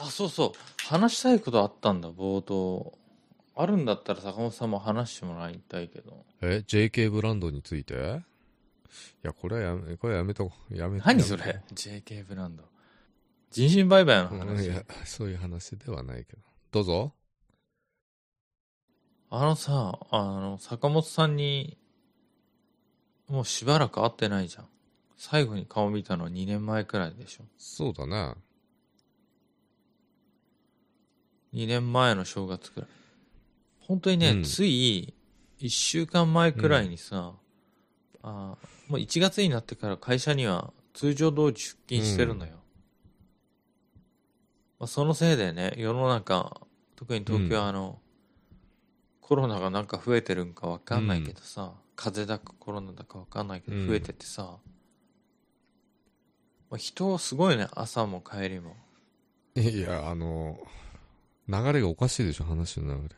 あ、そうそう。話したいことあったんだ、冒頭。あるんだったら坂本さんも話してもらいたいけど。え ?JK ブランドについて？いや、これはやめ、これはやめとこう。やめ何それ ?JK ブランド。人身売買のうん話。いや、そういう話ではないけど。どうぞ。あのさ、あの、坂本さんに、もうしばらく会ってないじゃん。最後に顔見たのは2年前くらいでしょ。そうだね。2年前の正月くらい。本当にね、うんつい1週間前くらいにさ、あーもう1月になってから会社には通常通り出勤してるのよ。まあ、そのせいでね、世の中、特に東京はあの、コロナがなんか増えてるんかわかんないけどさ、風邪だかコロナだかわかんないけどうん増えててさ、まあ、人すごいね、朝も帰りも。いや、あの、流れがおかしいでしょ、話の流れ。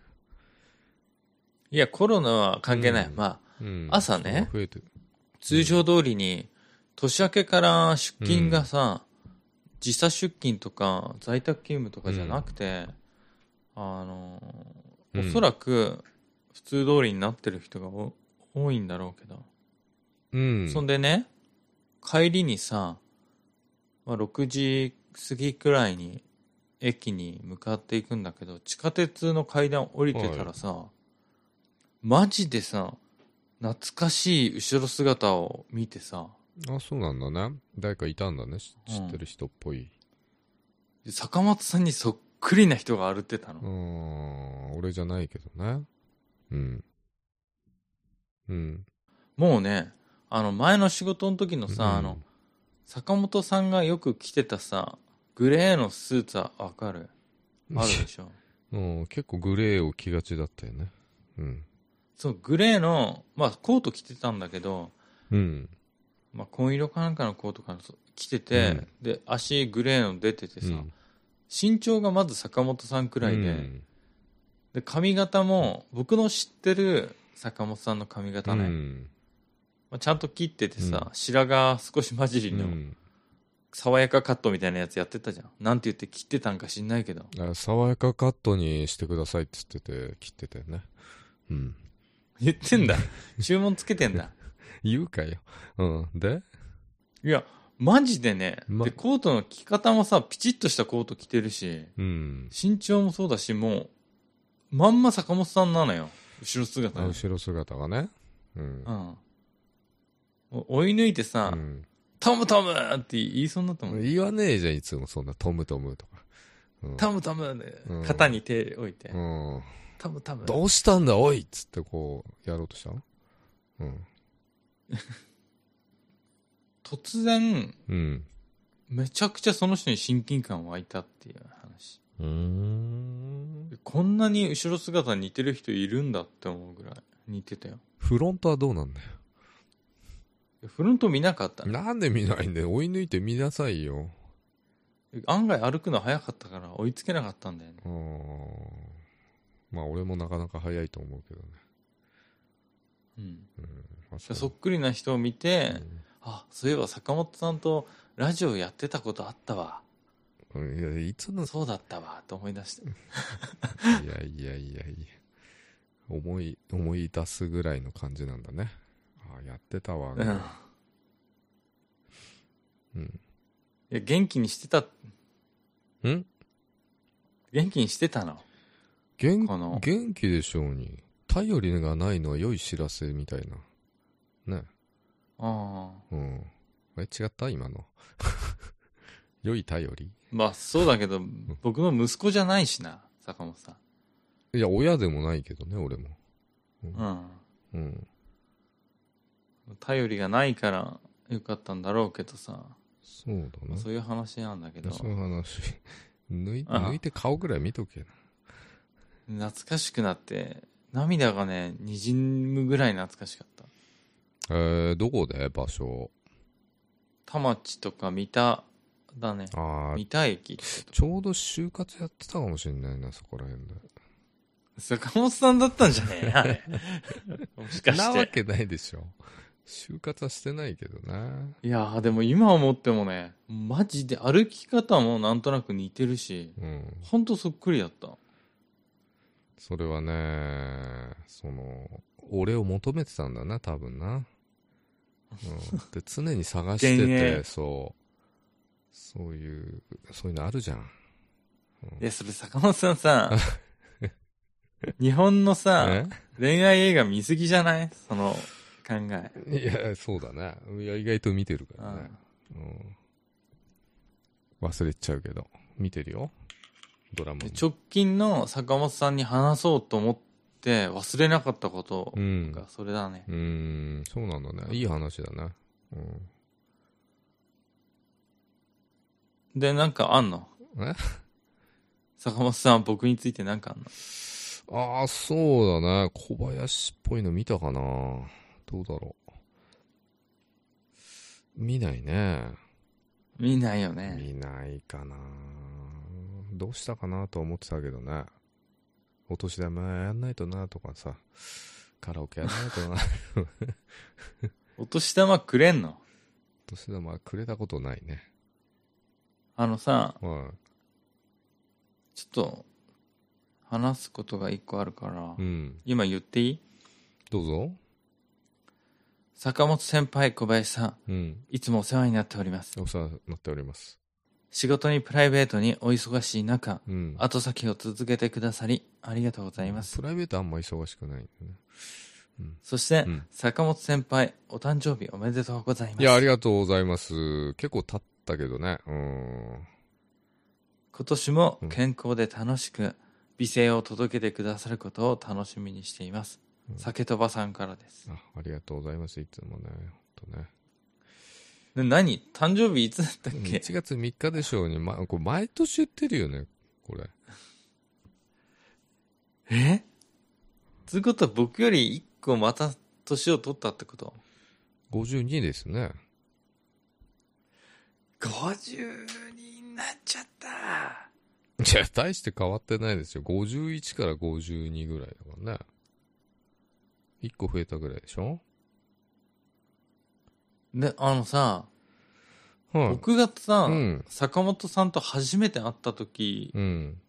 いや、コロナは関係ない。うんまあ、うん。朝ね。通常通りに年明けから出勤がさ、時差出勤とか在宅勤務とかじゃなくて、あのうんおそらく普通通りになってる人がお多いんだろうけど、うん。そんでね帰りにさ、まあ、6時過ぎくらいに駅に向かっていくんだけど地下鉄の階段降りてたらさ、マジでさ懐かしい後ろ姿を見てさあ、そうなんだね。誰かいたんだね。知ってる人っぽい。で坂本さんにそっくりな人が歩ってたの、うん。俺じゃないけどね。うん。うん。もうねあの前の仕事の時のさ、うんあの坂本さんがよく着てたさグレーのスーツはわかる？あるでしょ。うん、結構グレーを着がちだったよね。うん。そうグレーのまあコート着てたんだけど、うん。まあ、紺色かなんかのコートかな着てて、で足グレーの出ててさ、うん。身長がまず坂本さんくらいで,、うん。で髪型も僕の知ってる坂本さんの髪型ね、うん。まあ、ちゃんと切っててさ、うん。白髪少し混じりのうん爽やかカットみたいなやつやってたじゃんなんて言って切ってたんか知んないけどあ爽やかカットにしてくださいって言ってて、切ってたよね。うん。言ってんだ注文つけてんだ 言うかよ。うん。で？いやマジでね、までコートの着方もさピチッとしたコート着てるしうん。身長もそうだしもうまんま坂本さんなのよ後ろ姿後ろ姿がね。うんう。んお追い抜いてさ、うんトムトムって言いそうになったもん、言わねえじゃん、いつもそんな、トムトムとか。うんトムトムでうん肩に手置いて、うん。トムトムどうしたんだ、おいっつってこう、やろうとしたの？うん。突然うん。めちゃくちゃその人に親近感湧いたっていう話うーん。こんなに後ろ姿似てる人いるんだって思うぐらい似てたよフロントはどうなんだよ？フロント見なかったねなんで見ないんだよ。追い抜いて見なさいよ。案外歩くの早かったから追いつけなかったんだよねうーん。まあ、俺もなかなか早いと思うけどね。うんうん。そっくりな人を見て、うんあそういえば坂本さんとラジオやってたことあったわうんいや、いつの、そうだったわと思い出して いやいやいやいや。思い、思い出すぐらいの感じなんだね。やってたわ。うんうん。いや元気にしてたん？元気にしてたの？元元気でしょうに。頼りがないのは良い知らせみたいな。ね。ああうん。え、違った？今の。良い頼り？まあそうだけど僕の息子じゃないしな坂本さんいや、親でもないけどね、俺も。うんうん。頼りがないからよかったんだろうけどさ、そうだな。そういう話なんだけど。そういう話。抜い抜いて顔ぐらい見とけな。懐かしくなって涙がねにじむぐらい懐かしかった。えー、どこで？場所。田町とか三田だね。ああ、三田駅ちょうど就活やってたかもしれないな、そこら辺で。坂本さんだったんじゃねえあれ。もしかなわしてけないでしょ。就活はしてないけどな。いやーでも今思ってもねマジで歩き方もなんとなく似てるしうん。ほんとそっくりだった。それはねその俺を求めてたんだな多分な、うん、で常に探して幻て影。そう。そういうそういうのあるじゃん。いやそれ坂本さんさ 日本のさえ？恋愛映画見すぎじゃない？その考え。いやそうだねいや意外と見てるからね、うん、忘れちゃうけど。見てるよ。ドラマ直近の坂本さんに話そうと思って忘れなかったことうん。がそれだね、うーん。そうなんだね。いい話だねうん。でなんかあんの？え？坂本さんは僕についてなんかあんの？ああ、そうだね。小林っぽいの見たかなどうだろう。見ないね。見ないよね見ないかなどうしたかなとは思ってたけどね。お年玉やんないとなとかさ。カラオケやんないとな。お年玉くれんの？お年玉くれたことないね。あのさはちょっと話すことが一個あるから、い。うん。今言っていい？どうぞ。坂本先輩小林さんうん。いつもお世話になっておりますお世話になっております。仕事にプライベートにお忙しい中うん。後先を続けてくださりありがとうございますプライベートあんま忙しくないんだね。そして、うん坂本先輩お誕生日おめでとうございますいや、ありがとうございます。結構経ったけどね。うん。今年も健康で楽しく美声を届けてくださることを楽しみにしています、うん酒飛ばさんからですあありがとうございます。いつもね。ほんとね。で何？誕生日いつだったっけ？1月3日でしょうに、ま、これ毎年言ってるよね。これ。え？つうことは僕より1個また年を取ったってこと？52ですね。50になっちゃったいや、大して変わってないですよ。51から52ぐらいだからね。1個増えたぐらいでしょ？であのさ、はい。僕がさ、うん。坂本さんと初めて会った時うん。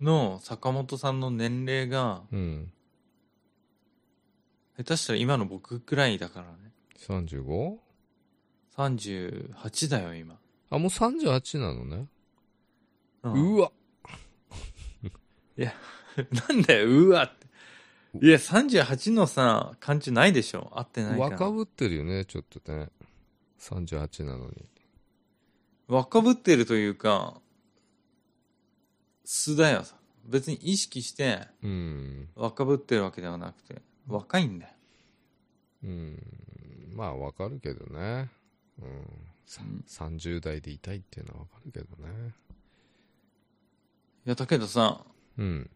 の坂本さんの年齢がうん。下手したら今の僕くらいだからね 35? 38だよ今、あ、もう38なのね。うんうわなんだようわっていや38のさ感じないでしょ合ってないから若ぶってるよね、ちょっとね。38なのに。若ぶってるというか素だよ別に意識してうん。若ぶってるわけではなくて若いんだよ、うん。まあ、わかるけどね。うん。さうん30代でいたいっていうのはわかるけどね。いやだけどさうん。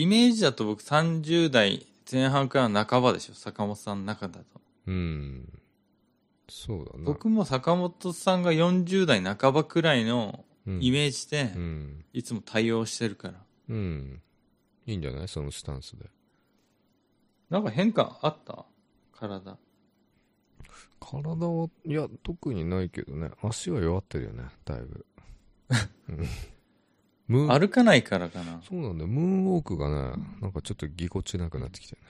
イメージだと僕30代前半から半ばでしょ坂本さんの中だとうん。そうだな。僕も坂本さんが40代半ばくらいのうんイメージでうん。いつも対応してるからうん。いいんじゃない？そのスタンスで。なんか変化あった？体体は、いや、特にないけどね。足は弱ってるよね、だいぶ。う ん歩かないからかなそうなんだよ。ムーンウォークがね、なんかちょっとぎこちなくなってきてね。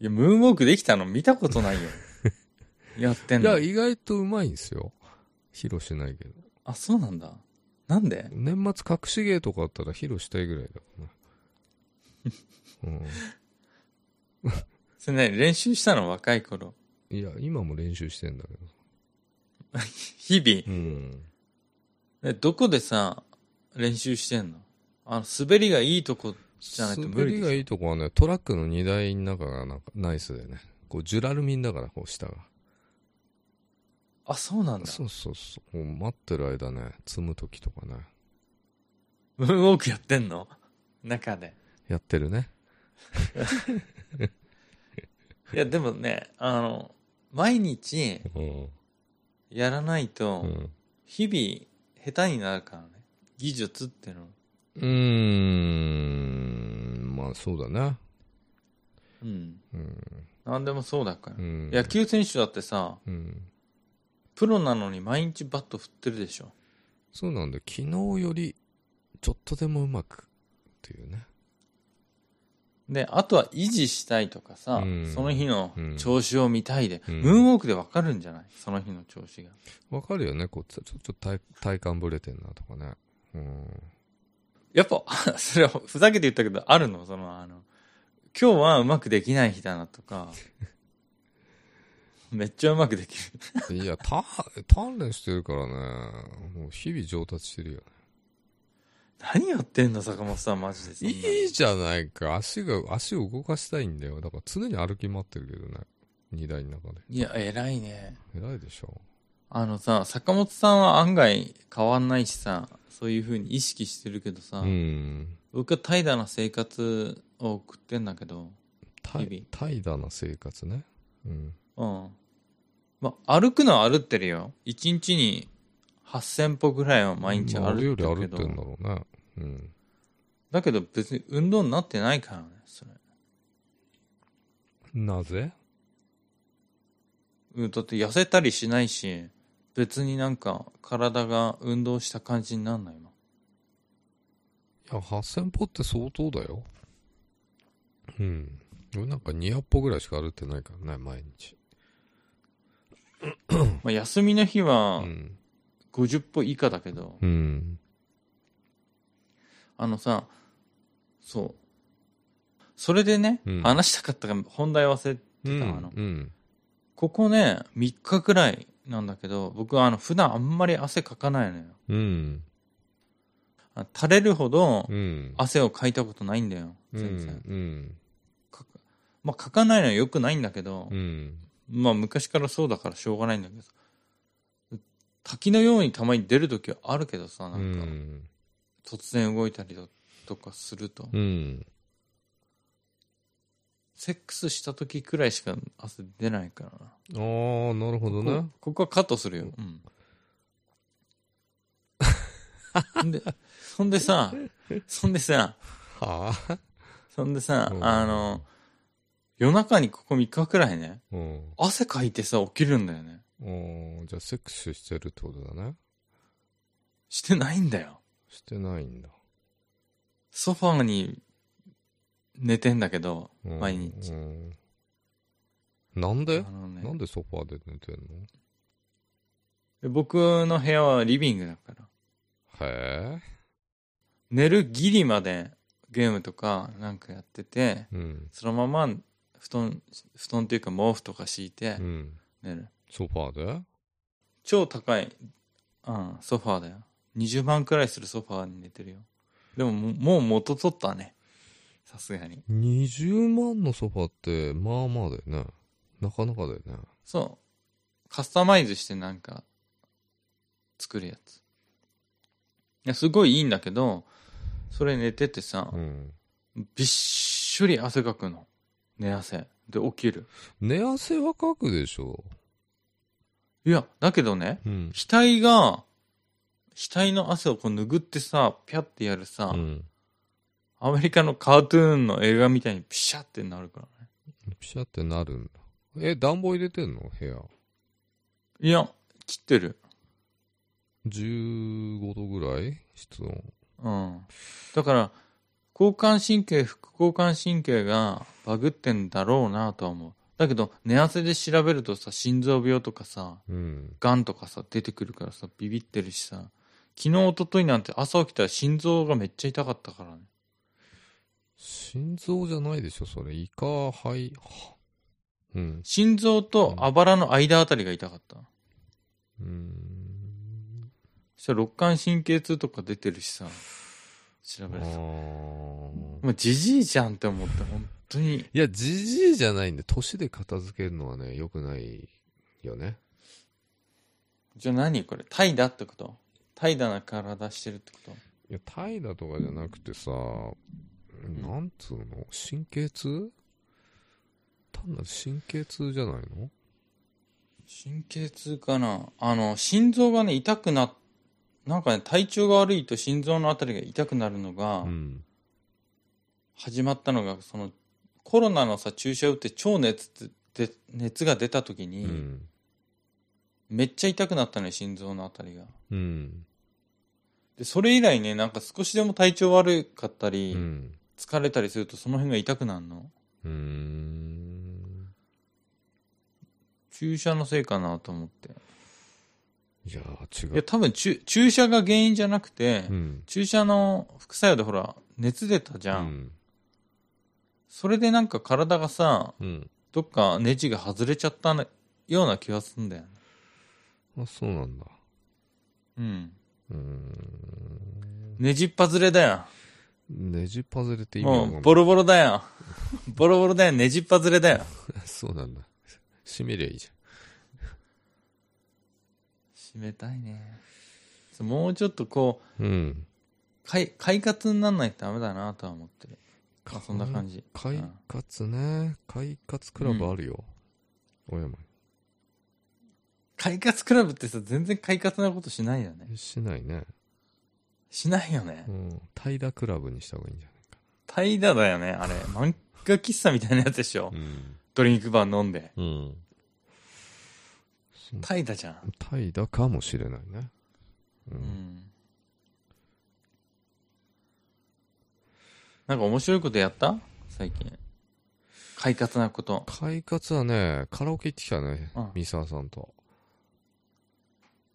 いやムーンウォークできたの？見たことないよ やってんの？いや、意外とうまいんですよ。披露しないけど。あそうなんだなんで？年末隠し芸とかあったら披露したいぐらいだからね。それね練習したの？若い頃うん。いや、今も練習してんだけど。日々うん。えどこでさ練習してんの？あの滑りがいいとこじゃないと無理でしょ？滑りがいいとこはね、トラックの荷台の中がなんかナイスでね。こう、ジュラルミンだから、こう、下が。あそうなんだそうそうそう。もう待ってる間ね、積む時とかね。ムーンウォークやってんの？中でやってるね。いやでもねあの毎日うん。やらないとうん。日々下手になるからね技術っての？うーん。まあ、そうだね。うん。うん。なんでもそうだから。うん。野球選手だってさ、うん。プロなのに毎日バット振ってるでしょ。そうなんだよ。昨日より、ちょっとでもうまくっていうね。で、あとは維持したいとかさ、うんその日のうん調子を見たいで、うんムーンウォークでわかるんじゃない？その日の調子が。わかるよね。こう、ちょちょっと体体感ぶれてんなとかね。うん。やっぱ、それはふざけて言ったけど、あるの？その、あの、今日はうまくできない日だなとか、めっちゃうまくできる。いや、た、鍛錬してるからね。もう日々上達してるよね。何やってんの坂本さん、マジで。いいじゃないか。足が、足を動かしたいんだよ。だから常に歩き回ってるけどね。荷台の中で。いや、偉いね。偉いでしょ。あのさ、坂本さんは案外変わんないしさ、そういう風に意識してるけどさ、うん。僕は怠惰な生活を送ってんだけど、た日々怠惰な生活ね。うん。うん。まあ、歩くのは歩ってるよ。1日に8000歩ぐらいは毎日まあ歩いてるけど、俺より歩ってんだろうね。うん。だけど別に運動になってないからね、それ。なぜ？うん、だって痩せたりしないし、別になんか体が運動した感じになんないもん。いや、8000歩って相当だよ。うん。俺なんか200歩ぐらいしか歩いてないからね、毎日。まあ、休みの日うはん。50歩以下だけど、うん。あのさ、そう。それでね、うん話したかったから本題忘れてうん。た、あの、うん。ここね、3日くらいなんだけど、僕はあの、普段あんまり汗かかないのよ。うん。あ垂れるほどうん。汗をかいたことないんだよ。うん。全然。うん。かかまあ、かかないのは良くないんだけど、うん。まあ、昔からそうだからしょうがないんだけど、滝のようにたまに出るときはあるけどさ、なうんか、ん。突然動いたりだとかすると、うん。セックスしたときくらいしか汗出ないからな。ああ、なるほどね。こここはカットするよ。うん。そんで、そんでさ、そんでさ、はあ？そんでさ、うんあの、夜中にここ3日くらいね、うん。汗かいてさ、起きるんだよね。おーじゃあセックスしてるってことだね。してないんだよ。してないんだ。ソファーに寝てんだけど、うん毎日。うんなんで？あのねなんでソファーで寝てんの？で僕の部屋はリビングだから。へえ。寝るギリまでゲームとかなんかやってて、うん。そのまま布団、布団っていうか毛布とか敷いてうん。寝る。ソファーで？超高い、うん、ソファーだよ。20万くらいするソファーに寝てるよ。でももうもう元取ったね。さすがに。20万のソファーって、まあまあだよね。なかなかだよね。そう。カスタマイズしてなんか、作るやつ。いや、すごいいいんだけど、それ寝ててさう、ん。びっしょり汗かくの。寝汗。で、起きる。寝汗はかくでしょ。いや、だけどね、うん。額が、額の汗をこう拭ってさ、ピャってやるさ、うん。アメリカのカートゥーンの映画みたいにピシャってなるからね。ピシャってなるんだ。え、暖房入れてんの？部屋。いや、切ってる。15度ぐらい？室温。うん。だから、交感神経、副交感神経がバグってんだろうなとは思う。だけど、寝汗で調べるとさ、心臓病とかさ、うん。がんとかさ、出てくるからさ、ビビってるしさ、昨日、一昨日なんて朝起きたら心臓がめっちゃ痛かったからね。心臓じゃないでしょ、それ。胃か、肺。はうん。心臓とあばらの間あたりが痛かった。うーん。そしたら肋間神経痛とか出てるしさ、調あべると。じじいじゃんって思って、本当に。いや、じじいじゃないんで、年で片付けるのはね、良くないよね。じゃあ何これ？怠惰ってこと？怠惰な体してるってこと？いや、怠惰とかじゃなくてさ、なんつうの？神経痛？単なる神経痛じゃないの？神経痛かな。あの、心臓がね、痛くな、なんかね、体調が悪いと心臓のあたりが痛くなるのが、うん。始まったのが、その、コロナのさ注射打って超熱ってで熱が出た時うに、ん。めっちゃ痛くなったのよ心臓のあたりが。うん。でそれ以来ねなんか少しでも体調悪かったうり、ん疲れたりするとその辺が痛くなるの？うーん。注射のせいかなと思って。いやー違う。いや多分注注射が原因じゃなくて、うん。注射の副作用でほら熱出たじゃん、うん。それでなんか体がさうん。どっかネジが外れちゃったような気がするんだよね。あそうなんだ。うん。うーん。ネジっぱずれだよねじパズレって意味わかんな。いボロボロだよ。ボロボロだよ。ネジっぱずれだよ。そうなんだ。閉めりゃいいじ締めたいね。もうちょっとこうゃん。うん快快活にならないとダメだなとは思ってる。まあそんな感じ。快うん活ね。快活クラブあるよ。小山快活クラブってさ全然快活なことしないよね。にしないねしないよね。うん。平クラブにした方がいいんじゃ怠惰だよねあれ。漫画喫茶みたいなやつでしょ。ないかドリンクバー飲んで。うん。怠惰じゃん。怠惰かもしれないね。ううん。んなんか面白いことやった？最近。快活なこと。快活はねカラオケ行ってきたねうん。三沢さんと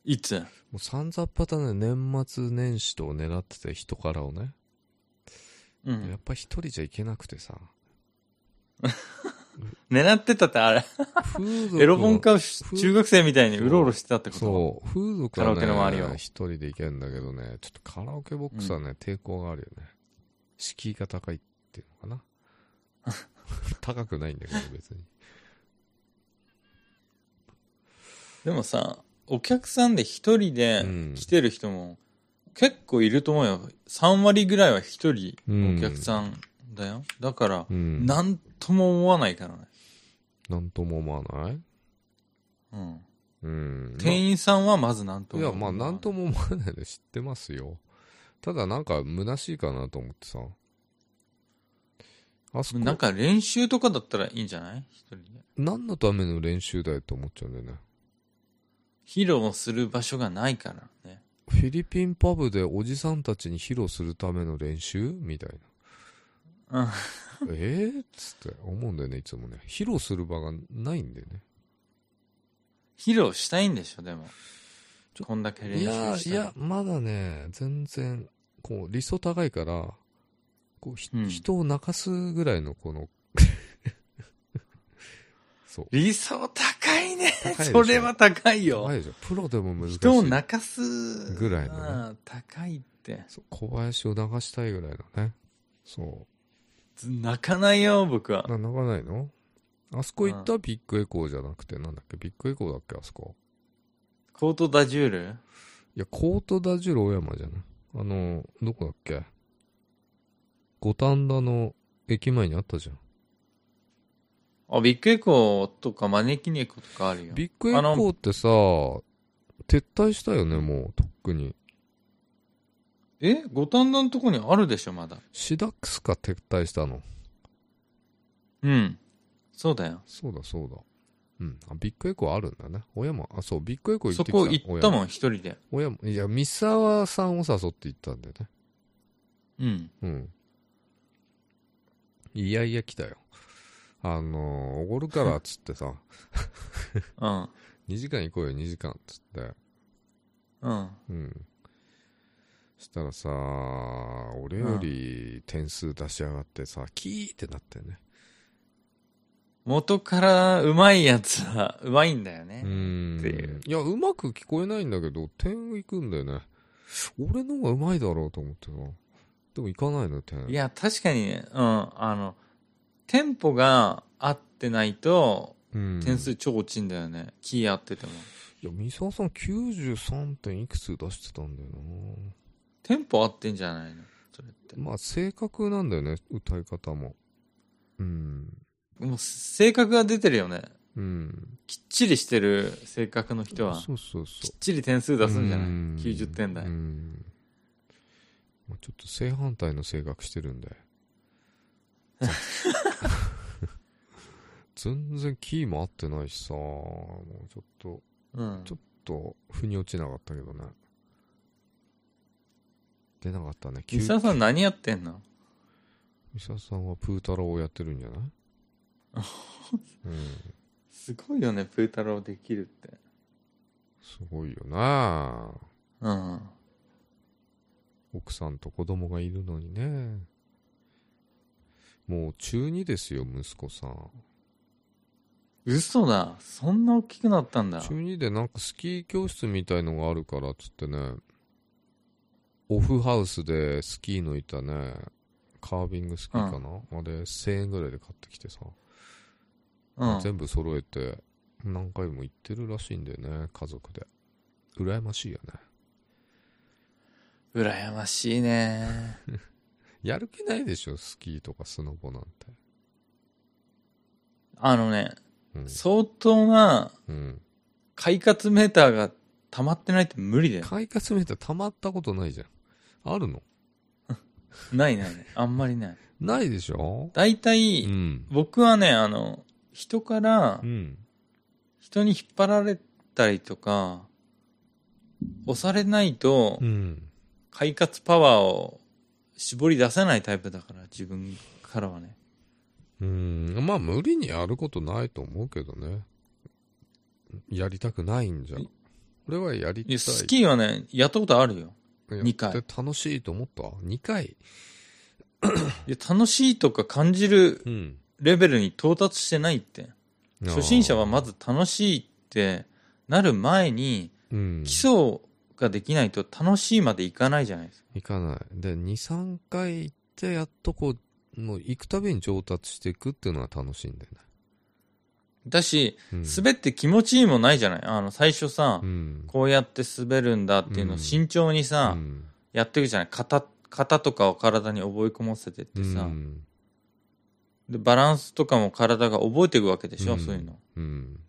いつ？もうさんざっぱたね年末年始と狙ってて人からをね。うん。やっぱ一人じゃいけなくてさ。狙ってたってあれ。エロ本かか中学生みたいにう。ろうろしてたってこと？そう。風俗はカラオケの周りを。ね一人で行けんだけどねちょっとカラオケボックスはね、抵抗があるよね。敷居が高いっていうのかな？高くないんだけど別に。でもさお客さんで一人でうん。来てる人も結構いると思うよ。3割ぐらいは一人うん。お客さんだよ、だからうん。何とも思わないからね、なんとも思わない？うん、うん。店員さんはまず何といやも思わないまあなんとも思わないで知ってますよ。ただなんか虚しいかなと思ってさ。あそこ。なんか練習とかだったらいいんじゃない？一人で。何のための練習だよと思っちゃうんだよね披露する場所がないからね。フィリピンパブでおじさんたちに披露するための練習？みたいうん。なえー、っつって思うんだよねいつもね。披露する場がないんだよね。披露したいんでしょでも。こんだけ練習いやしたらいやまだね全然こう理想高いからこう、ひうん。人を泣かすぐらいのこのそう。理想高いね。それは高いよ。高いでしょ。プロでも難しい。人を泣かすぐらいのね。うん高いって。小林を流したいぐらいのね。そ泣かないよ僕は。泣かないの？あそこ行ったビッグエコーじゃなくてなんだっけ？ビッグエコーだっけあそこ？コートダジュール？いやコートダジュール大山じゃない？あのどこだっけ？五反田の駅前にあったじゃんあビッグエコーとか招き猫とかあるよ。ビッグエコーってさ撤退したよねもうとっくに。え？五反田のとこにあるでしょまだ。シダックスが撤退したの。うん。そうだよ。そうだそうだ。うん。あビッグエコーあるんだね。小山あそうビッグエコー行ってきた。そこ行ったんもん一人で。小山いや三沢さんを誘って行ったんだよね。うん。うん。いやいや来たよ。あのー、おごるからっつってさ、うん2時間行こうよ、2時間っつって。うんうん。したらさ、俺より点数出しやがってさ、キーってなってね。元からうまいやつはうまいんだよねう、ん。っていういや、うまく聞こえないんだけど、点行くんだよね。俺の方がうまいだろうと思ってさ。でも行かないの、点。いや確かにねうんあのテンポが合ってないとうん、点数超落ちんだよね、キー合ってても。いや、三沢さん93点いくつ出してたんだよな。テンポ合ってんじゃないの？それって。まあ正確なんだよね歌い方も。うん。もう性格が出てるよね。うん。きっちりしてる性格の人はそうそうそきっちり点数出すんじゃない？うん。90点台。ううん。まあ、ちょっと正反対の性格してるんで全然キーも合ってないしさ、もうちょっと、うんちょっと、腑に落ちなかったけどね。出なかったね。ミサさん何やってんの？ミサさんはプータローをやってるんじゃない？うん。すごいよねプータローできるってすごいよなうん奥さんと子供がいるのにね。もう中2ですよ、息子さん。嘘だ。そんな大きくなったんだ。中2でなんかスキー教室みたいのがあるからっつってね、オフハウスでスキーの板ね、カービングスキーかな、あれ1000円ぐらいで買ってきてさ、うん。全部揃えて何回も行ってるらしいんだよね、家族で。羨ましいよね。羨ましいね やる気ないでしょ、スキーとかスノボなんて。あのねうん。相当なうん。快活メーターが溜まってないと無理だよ快活メーター溜まったことないじゃん。あるの？ないないないあんまりないないでしょ？大体、うん。僕はねあの人からうん。人に引っ張られたりとか押されないとうん。快活パワーを絞り出せないタイプだから自分からはねうん。まあ、無理にやることないと思うけどね。やりたくないんじゃん。俺はやりたい。いやスキーはねやったことあるよ二回楽しいと思った ?2 回。いや楽しいとか感じるうん。レベルに到達してないって初心者はまず楽しいってなる前にうん。基礎ができないと楽しいまでいかないじゃないですか。行かない。で、2、3回行って、やっとこう、もう行くたびに上達していくっていうのが楽しいんだよね。だしうん、滑って気持ちいいもないじゃない？あの最初さ、うん。こうやって滑るんだっていうのを慎重にさ、うん。やっていくじゃない？型型とかを体に覚え込ませてってさ、うん。でバランスとかも体が覚えていくわけでしょ、うん。そういうの。うん。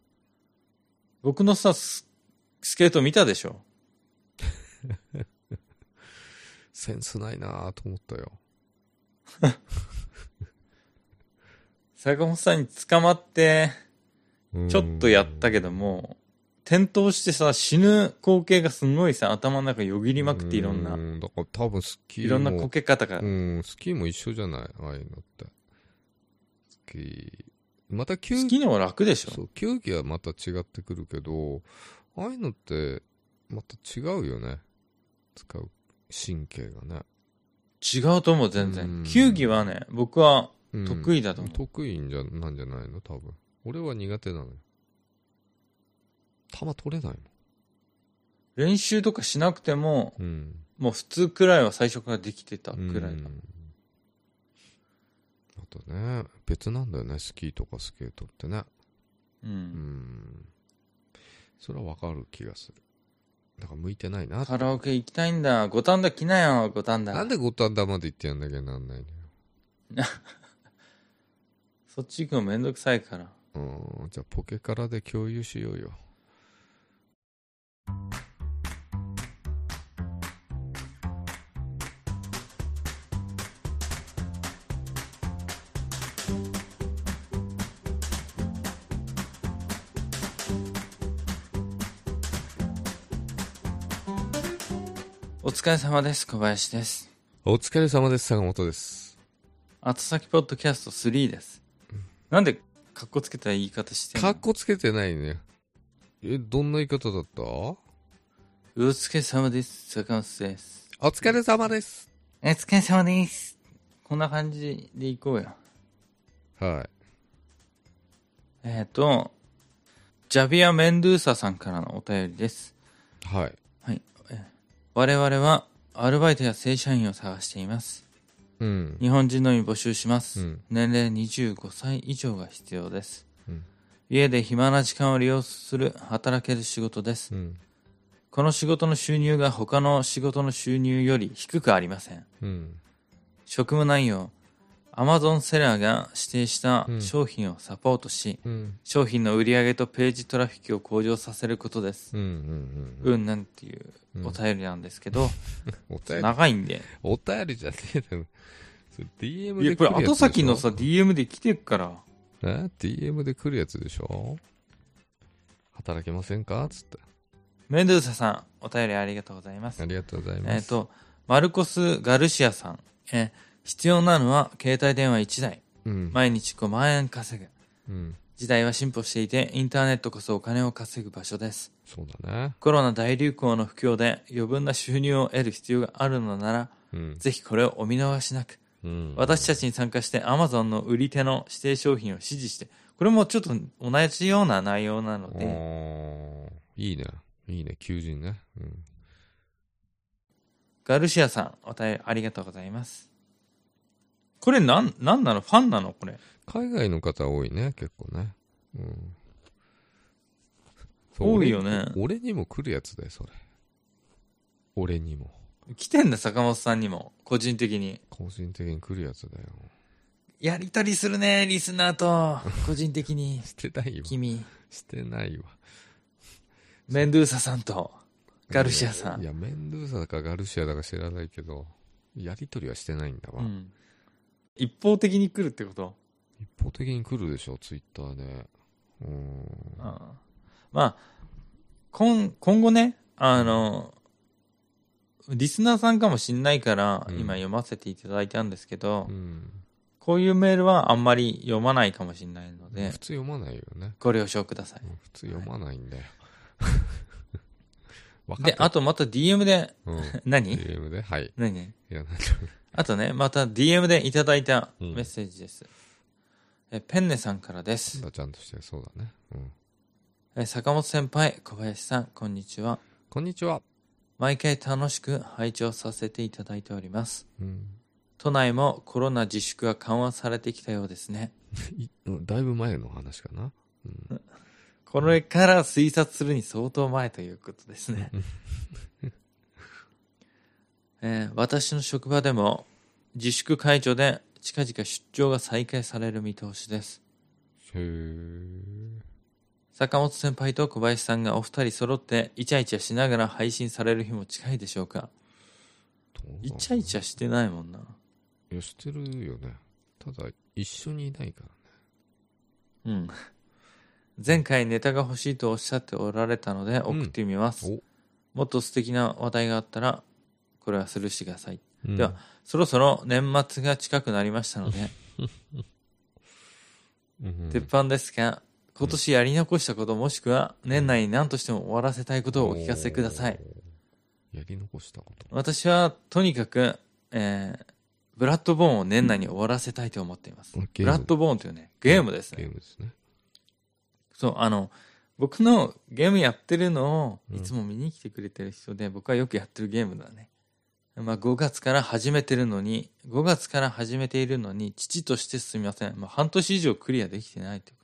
僕のさススケート見たでしょ？センスないなぁと思ったよ。坂本さんに捕まってうんちょっとやったけども、転倒してさ死ぬ光景がすごいさ頭の中よぎりまくっていろんな、うだから多分スキーもいろんなこけ方が、うん、スキーも一緒じゃない？ああいうのって。スキー。また球好きの方が楽でしょ？そう、球技はまた違ってくるけど、ああいうのって、また違うよね。使う神経がね。違うと思う全然、うん球技はね僕はうん得意だと思う得意んじゃ、なんじゃないの？多分。俺は苦手なのよ。球取れない練習とかしなくてももん。うん。もう普通くらいは最初からできてたくらいだ、うんあとね、別なんだよね、スキーとかスケートってね。うんうん。それはわかる気がする。だから向いてないなカラオケ行きたいんだ五反田来なよ五反田なんで五反田まで行ってやんなきゃなんない そっち行くのめんどくさいからのよ。うん。じゃあポケカラで共有しようよ。疲れ様です。小林です。お疲れ様です、坂本です。後先ポッドキャスト3です。なんでかっこつけた言い方してんかのっこつけてないね。え、どんな言い方だった？お疲れ様です。坂本です。お疲れ様です。お疲れ様です。こんな感じでいこうよ。はい。えっ、とジャビア・メンドゥーサさんからのお便りです。はい。我々はアルバイトや正社員を探しています。うん。日本人のみ募集します、うん。年齢25歳以上が必要です、うん。家で暇な時間を利用する働ける仕事です。うん。この仕事の収入が他の仕事の収入より低くありません。職務内容 Amazon セラーが指定したうん商品をサポートし、うん。商品の売り上げとページトラフィックを向上させることですうん。うん。うん、なんていうお便りなんですけど、お便り、長いんでお便りじゃねえだろ。それ DM いやこれ後先のさ DM で来てるからえ ?DM で来るやつでしょ？働けませんか？つって。メンドゥーサさん、お便りありがとうございますあ。りがとうございます。えっ、と、マルコス・ガルシアさん。えー必要なのは携帯電話1台。うん。毎日5万円稼ぐ。うん。時代は進歩していて、インターネットこそお金を稼ぐ場所です。そうだね。コロナ大流行の不況で余分な収入を得る必要があるのなら、うん。ぜひこれをお見逃しなく。うん。私たちに参加して Amazon の売り手の指定商品を支持して、これもちょっと同じような内容なので、いいね。いいね。求人ね。うん。ガルシアさん、お便りありがとうございます。これなん、なんなの？ファンなの？これ。海外の方多いね、結構ね。うん。多いよね俺俺にも来るやつだよ、それ。俺にも。来てんだ、坂本さんにも。個人的に。個人的に来るやつだよ。やりとりするね、リスナーと。個人的に。してないわ。君、してないわ。メンドゥーサさんと、ガルシアさん。いや、メンドゥーサだかガルシアだか知らないけど、やりとりはしてないんだわ。うん。一方的に来るってこと？一方的に来るでしょ、ツイッターで。うん。うんまあ、今、今後ね、あの、リスナーさんかもしんないから、うん今読ませていただいたんですけど、うん。こういうメールはあんまり読まないかもしれないので普、通読まないよね。ご了承ください。うん普通読まないんだよ。分かで、あとまた DM で、うん。何？DM で？はい。何？何いや、なんかあとね、また DM でいただいたうんメッセージです。えペンネさんからです。ちゃんとしてそうだね。うん。え坂本先輩、小林さん、こんにちは。こんにちは。毎回楽しく拝聴させていただいております。うん。都内もコロナ自粛が緩和されてきたようですね。いだいぶ前の話かな。これから推察するに相当前ということですね。えー私の職場でも自粛解除で近々出張が再開される見通しです。へー坂本先輩と小林さんがお二人揃ってイチャイチャしながら配信される日も近いでしょうかイチャイチャしてないもんな。いや、してるよね。ただ、一緒にいないからね。うん。前回ネタが欲しいとおっしゃっておられたので送ってみます。おもっと素敵な話題があったら、これはスルーしてください。うんでは、そろそろ年末が近くなりましたので、うん鉄板ですが、今年やり残したこともしくは年内に何としても終わらせたいことをお聞かせください。やり残したこと。私はとにかく、えー、ブラッドボーンを年内に終わらせたいと思っています。ブラッドボーンというね、ゲームですね。ゲームですね。そう、あの、僕のゲームやってるのをうんいつも見に来てくれてる人で、僕はよくやってるゲームだね。まあ5月から始めてるのに、5月から始めているのに、父としてすみません。まあ半年以上クリアできてないという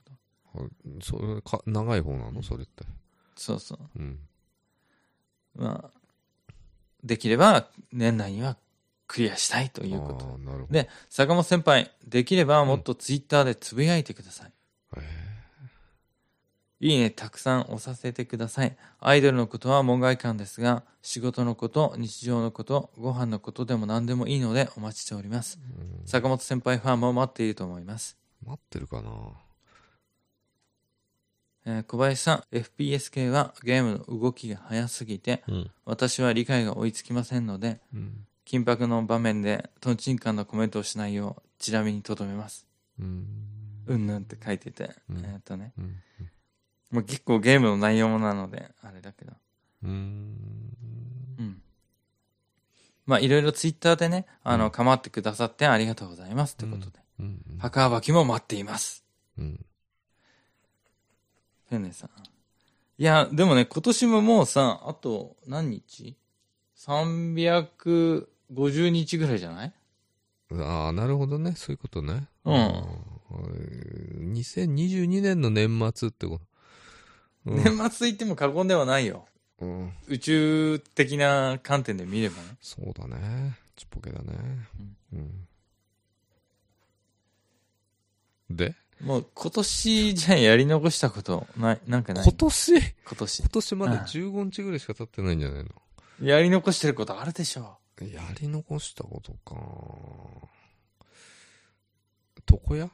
こと。あそれか長い方なの？それって。そうそう。うん。まあ、できれば年内にはクリアしたいということ。で、坂本先輩、できればもっとツイッターでつぶやいてください。へいいね、たくさん押させてください。アイドルのことは門外漢ですが、仕事のこと、日常のこと、ご飯のことでも何でもいいのでお待ちしております。坂本先輩ファンも待っていると思います。待ってるかな？えー小林さん、FPS 系はゲームの動きが速すぎて、うん。私は理解が追いつきませんので、うん。緊迫の場面でトンチンカンのコメントをしないよう、ちなみに留めます。うん。うんぬんって書いてて、うんえーっとね、うん。もう結構ゲームの内容もなので、あれだけど。うん。うん。まあ、いろいろツイッターでね、あの、うん構ってくださってありがとうございますってことで。うん。墓場きも待っています。うん。ペンネさん。いや、でもね、今年ももうさ、あと何日 ?350 日ぐらいじゃない？ああ、なるほどね。そういうことね。うんうん。2022年の年末ってこと。うん年末言っても過言ではないよ。うん。宇宙的な観点で見ればね。そうだね。ちっぽけだね。うん。で？もう今年じゃあやり残したこと、ない、なんかない？今年？今年今。年まだうん15日ぐらいしか経ってないんじゃないの？やり残してることあるでしょやり残したことか。床屋？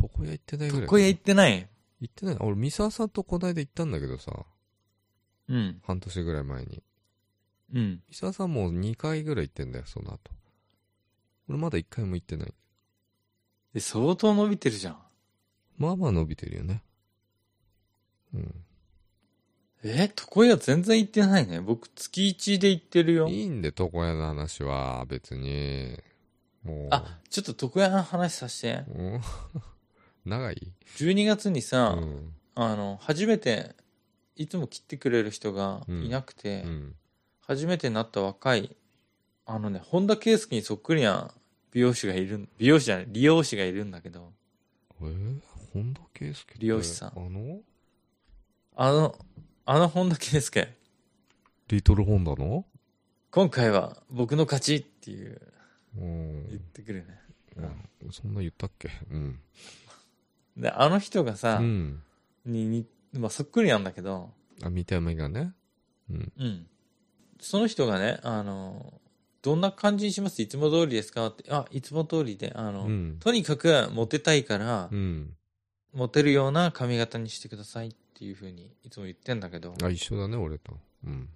床屋行ってないぐらい。床屋行ってない？行ってない。俺、三沢さんとこないだ行ったんだけどさ、うん。半年ぐらい前に。うん。三沢さんもう2回ぐらい行ってんだよ、その後。俺まだ1回も行ってない。で、相当伸びてるじゃん。まあまあ伸びてるよね。うん。え床屋全然行ってないね。僕、月1で行ってるよ。いいんで、床屋の話は、別に。もう。あ、ちょっと床屋の話させて。うん長い？12月にうさ、ん。あの、初めて、いつも切ってくれる人がいなくて、うん。初めてなった若い、あのね、本田圭佑にそっくりな美容師がいるん、美容師じゃない、理容師がいるんだけど、えー、本田圭佑って？理容師さん。あの？あの、あの本田圭佑、リトルホンダの？今回は僕の勝ちっていう、うん。言ってくるね。うん。そんな言ったっけ？うん。で、あの人がさ、うん。にに、まあ、そっくりなんだけど、あ、見た目がね。うん。うん。その人がね、あの、どんな感じにします？いつも通りですか？って、あ、いつも通りで、あの、うん。とにかくモテたいから、うん。モテるような髪型にしてくださいっていうふうにいつも言ってんだけど、あ、一緒だね、俺と。うん。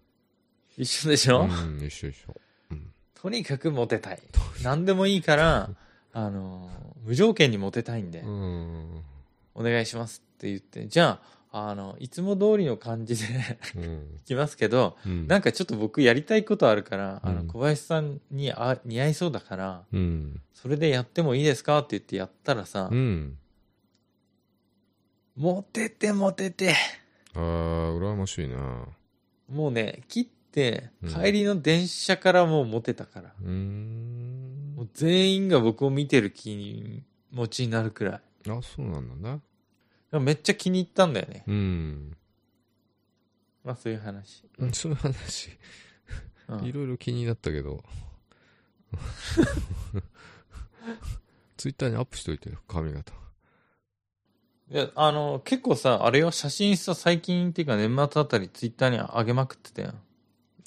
一緒でしょ、うん、一緒一緒。うん。とにかくモテたい。何でもいいから、あの、無条件にモテたいんで、うん。お願いしますって言って、じゃあ、あの、いつも通りの感じでうん。行きますけど、うん。なんかちょっと僕やりたいことあるから、あの、うん小林さんにあ似合いそうだから、うん。それでやってもいいですかって言ってやったらさ、うん。モテてモテて、あー、羨ましいな。もうね、切ってうん、帰りの電車からもうモテたから。うーんも。う全員が僕を見てる気持ちになるくらい。あ、そうなんだね。めっちゃ気に入ったんだよね。うん。まあそういう話。うんそういう話、うんいろいろ気になったけど。ツイッターにアップしといてよ、髪型。いや、あの、結構さ、あれよ、写真さ、最近っていうか年末あたりツイッターに上げまくってたよ。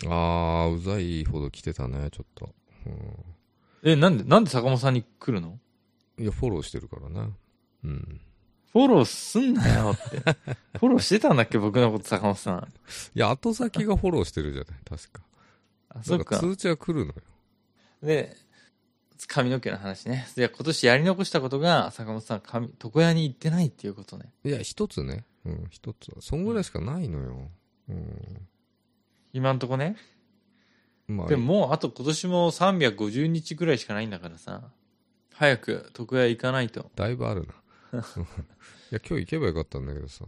あー、うざいほど来てたね、ちょっと。え、なんで、なんで坂本さんに来るの？うん、いや、フォローしてるからね。うん。フォローすんなよって。フォローしてたんだっけ？僕のこと坂本さん。いや、後先がフォローしてるじゃない、確か。あ、そっか。通知は来るのよ。で、髪の毛の話ね。で、今年やり残したことが、坂本さん、髪、床屋に行ってないっていうことね。いや、一つね。うん、一つ。そんぐらいしかないのよ。うん。今んとこね。まあ、でももう、あと今年も350日ぐらいしかないんだからさ。早く床屋行かないと。だいぶあるな。いや、今日行けばよかったんだけどさ。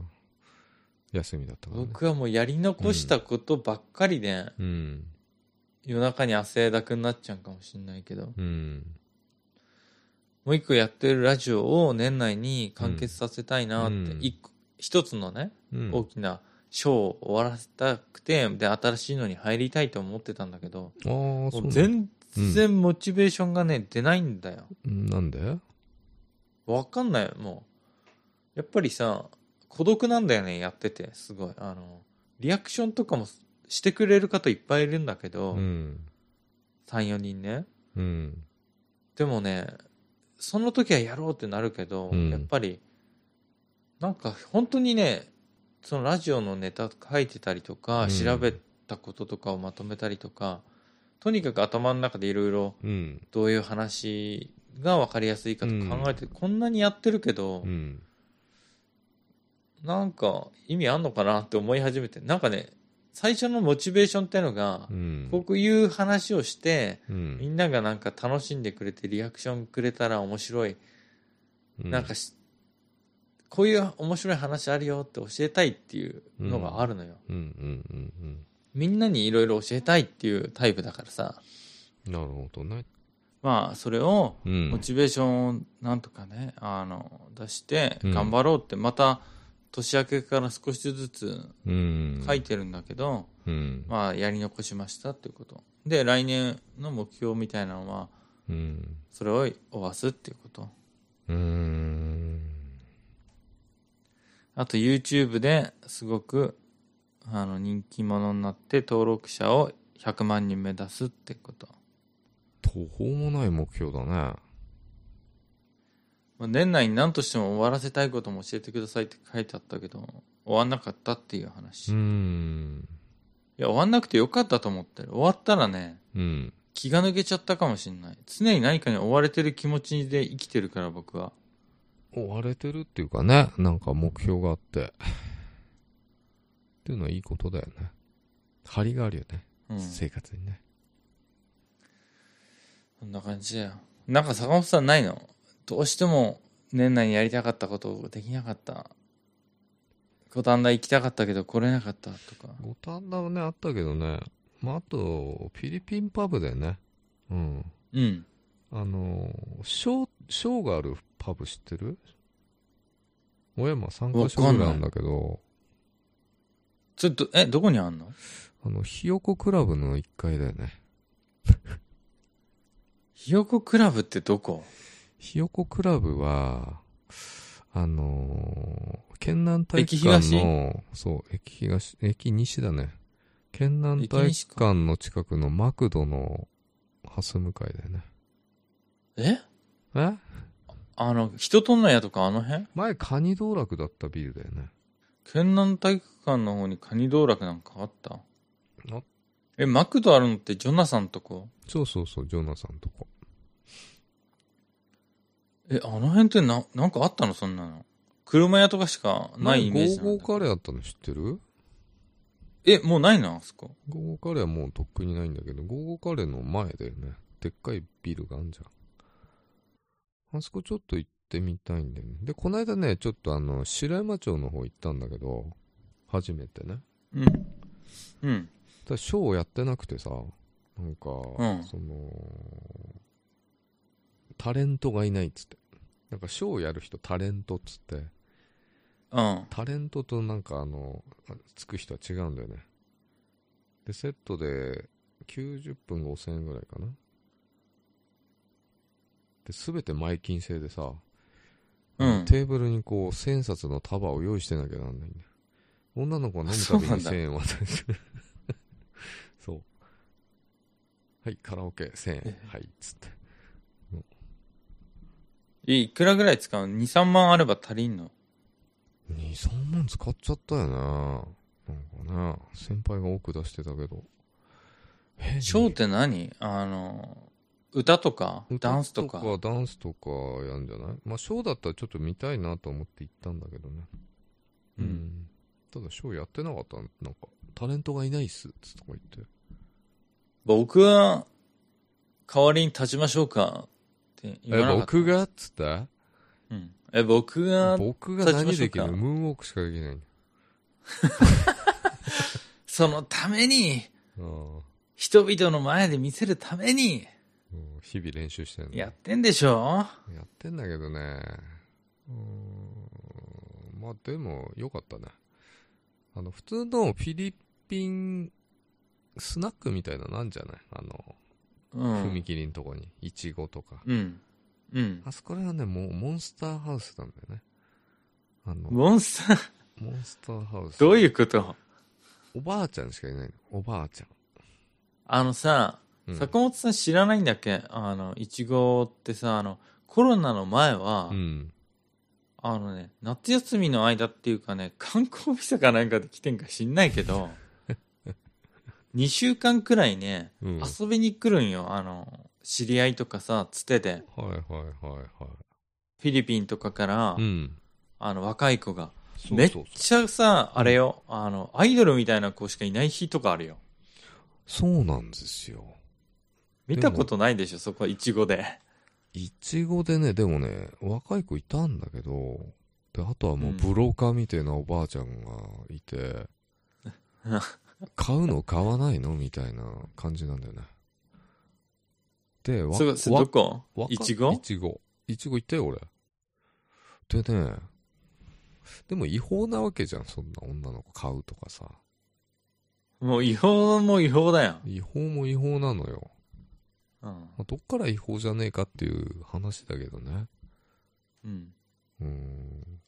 休みだったからね。僕はもうやり残したことばっかりで、うん。夜中に汗だくになっちゃうかもしれないけど、うん。もう一個やってるラジオを年内に完結させたいなって、うん一つのね、うん。大きなショーを終わらせたくて、で、新しいのに入りたいと思ってたんだけど、全然モチベーションがね、出ないんだよ。うんなんで？わかんないよ、もう。やっぱりさ、孤独なんだよね、やってて、すごい。あの、リアクションとかもしてくれる方いっぱいいるんだけど、うん。3、4人ね。うん。でもね、その時はやろうってなるけど、うんやっぱり、なんか本当にね、そのラジオのネタ書いてたりとか、うん調べたこととかをまとめたりとか、とにかく頭の中でいろいろうん。どういう話が分かりやすいかとか考えて、こんなにやってるけど、うん。なんか意味あんのかなって思い始めて、なんかね、最初のモチベーションっていうのがう、ん。こういう話をして、うん。みんながなんか楽しんでくれてリアクションくれたら面白い。なんかし、こういう面白い話あるよって教えたいっていうのがあるのよ。みんなにいろいろ教えたいっていうタイプだからさ。うん。なるほどね。まあ、それを、うん。モチベーションをなんとかね、あの、出して、うん頑張ろうって、また、年明けから少しずつうん。書いてるんだけど、うん。まあ、やり残しましたっていうこと。で、来年の目標みたいなのは、うん。それを終わすっていうこと。うーん。あと YouTube ですごくあの人気者になって登録者を100万人目指すってこと。途方もない目標だね。まあ年内に何としても終わらせたいことも教えてくださいって書いてあったけど、終わんなかったっていう話。うーいん。や、終わんなくてよかったと思ってる。終わったらね、うん。気が抜けちゃったかもしんない。常に何かに追われてる気持ちで生きてるから僕は。追われてるっていうかね、なんか目標があって。っていうのはいいことだよね。張りがあるよね。うん。生活にね。こんな感じだよ。なんか坂本さんないの？どうしても年内にやりたかったことできなかった。五反田行きたかったけど来れなかったとか。五反田はね、あったけどね。まあ、あと、フィリピンパブだよね。うん。うん。あの、ショー、ショーがあるパブ知ってる？小山3カ所ぐらいあるんだけど、ちょっと、え、どこにあんの？あの、ひよこクラブの1階だよね。ひよこクラブってどこ？ひよこクラブは、あのー、県南体育駅館東？の、そう、駅東、駅西だね。県南体育館の近くのマクドのハス向かいだよね。え？え？あの、人との屋とかあの辺？前カニ道楽だったビルだよね。県南体育館の方にカニ道楽なんかあった？あえ、マクドあるのってジョナサンとこ？そうそうそう、ジョナサンとこ。え、あの辺ってな、なんかあったの？そんなの。車屋とかしかないイメージゴーゴーカレーあったの？知ってる？え、もうないの？あそこ。ゴーゴーカレーはもうとっくにないんだけど、ゴーゴーカレーの前だよね。でっかいビルがあんじゃん。あそこちょっと行ってみたいんだよね。で、この間ね、ちょっとあの、白山町の方行ったんだけど、初めてね。うん。うん。ただショーやってなくてさ、なんか、うんその、タレントがいないっつって。なんかショーやる人タレントっつって、うん。タレントとなんかあの、あつく人は違うんだよね。で、セットで90分5000円ぐらいかな。で、すべて前金制でさ、うんテーブルにこう、千冊の束を用意してなきゃなんないんだよ。女の子が飲むたびにそうなんだ1000円渡して。そう。はい、カラオケ1000円。はい、つって。え、いくらぐらい使う？の ?2、3万あれば足りんの？2、3万使っちゃったよね。なんかね、先輩が多く出してたけど。えショーって何？あの、歌とかダンスとか。歌ダンスとかやんじゃない？まあ、ショーだったらちょっと見たいなと思って行ったんだけどね。うん。ただ、ショーやってなかった。なんか、タレントがいないっす、つとか言って。僕は、代わりに立ちましょうかって言え、わなかった。僕がっつって？うん。え、僕が、僕が何できる？ムーンウォークしかできない そのために、よ。人々の前で見せるために、うん日々練習してんの。やってんでしょ？やってんだけどね。うーん。まあでも、よかったね。あの、普通のフィリピンスナックみたいなのなんじゃない？あの、うん。踏切のとこに。いちごとか。うん。うん。あそこらはね、もうモンスターハウスなんだよね。あの、モンスター、モンスターハウス。どういうこと？おばあちゃんしかいないの。おばあちゃん。あのさ、うん坂本さん知らないんだっけ？あの、いちごってさ、あの、コロナの前は、うん。あのね、夏休みの間っていうかね、観光ビザかなんかで来てんか知んないけど、2週間くらいね、うん。はい遊びに来るんよ。あの、知り合いとかさ、つてで、はいはいはい。フィリピンとかから、うん。あの、若い子が。めっちゃさ、あれよ、あの、アイドルみたいな子しかいない日とかあるよ。そうなんですよ。見たことないでしょ、そこ、いちごで。いちごでね、でもね、若い子いたんだけど、で、あとはもうブローカーみたいなおばあちゃんがいて、買うの買わないのみたいな感じなんだよね。で、わそどこ？いちごいちご。いちご行ったよ、俺。でね、でも違法なわけじゃん、そんな女の子買うとかさ。もう違法も違法だよ。違法も違法なのよ。うん。まあどっから違法じゃねえかっていう話だけどね。うん。うーん。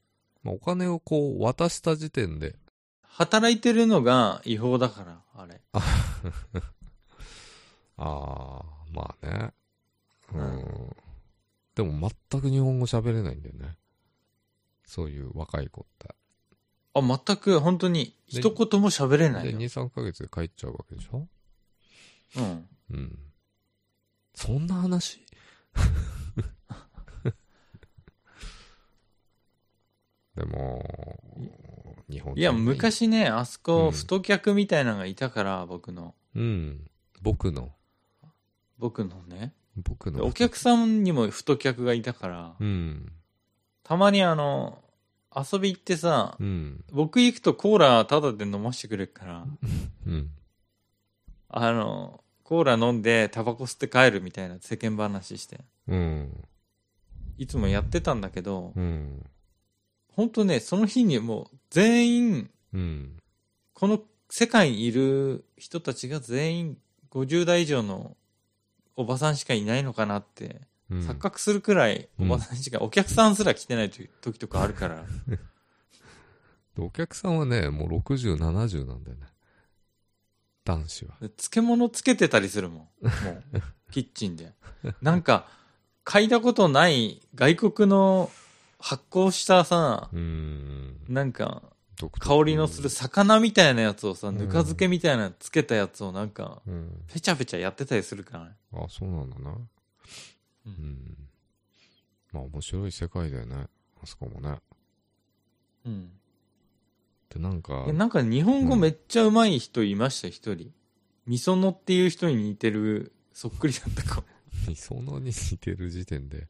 まあ、お金をこう渡した時点で、働いてるのが違法だから、あれ。ああ、まあね。ううんん。でも全く日本語喋れないんだよね。そういう若い子って。あ、全く本当に一言も喋れないで、よ。2、3ヶ月で帰っちゃうわけでしょ？うん。うん。そんな話？でも、日本いや、昔ね、あそこ、うん太客みたいなのがいたから、僕の。うん。僕の、僕のね。僕の。でお客さんにも太客がいたから、うん。たまにあの、遊び行ってさ、うん。僕行くとコーラタダで飲ましてくれるから、うん。あの、コーラ飲んでタバコ吸って帰るみたいな世間話して、うん。いつもやってたんだけど、うん。ほんとね、その日にもう全員、うん。この世界にいる人たちが全員50代以上のおばさんしかいないのかなって、うん。錯覚するくらいおばさんしか、お客さんすら来てない時とかあるから、お客さんはね、もう60、70なんだよね。男子は。で漬物つけてたりするもん。もう、キッチンで。なんか、嗅いだことない外国の発酵したさ、うん。なんか、香りのする魚みたいなやつをさ、んぬか漬けみたいなのつけたやつをなんか、うん。ペチャペチャやってたりするからね。あ、そうなんだな。ううんん。まあ面白い世界だよね。あそこもね。うん。で、なんかえ、なんか日本語めっちゃ上手い人いました、一人。みそのっていう人に似てる、そっくりだったか みそのに似てる時点で。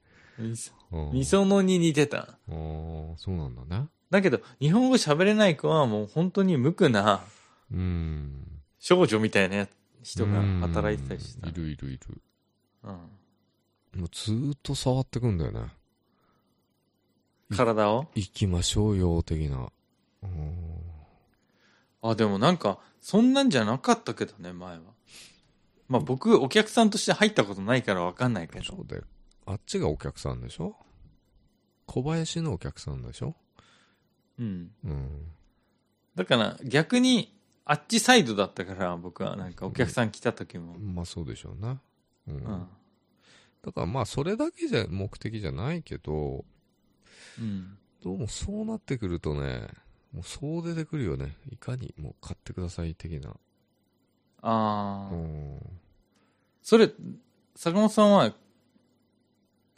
も。みそのに似てた。ああ、そうなんだね。だけど、日本語喋れない子はもう本当に無垢なうん。少女みたいな人が働いてたりした。うんいるいるいる。うん。もうずーっと触ってくんだよね。体を？行きましょうよ、的な。うんあ、でもなんか、そんなんじゃなかったけどね、前は。まあ僕、お客さんとして入ったことないからわかんないけど。そうだよ。あっちがお客さんでしょ？小林のお客さんでしょ？うん。うん。だから逆に、あっちサイドだったから、僕はなんかお客さん来た時も。まあそうでしょうな。うん。うん。だからまあそれだけじゃ目的じゃないけど、うん。どうもそうなってくるとね、もうそう出てくるよね。いかにもう買ってください的な。ああ、うん。それ、坂本さんは、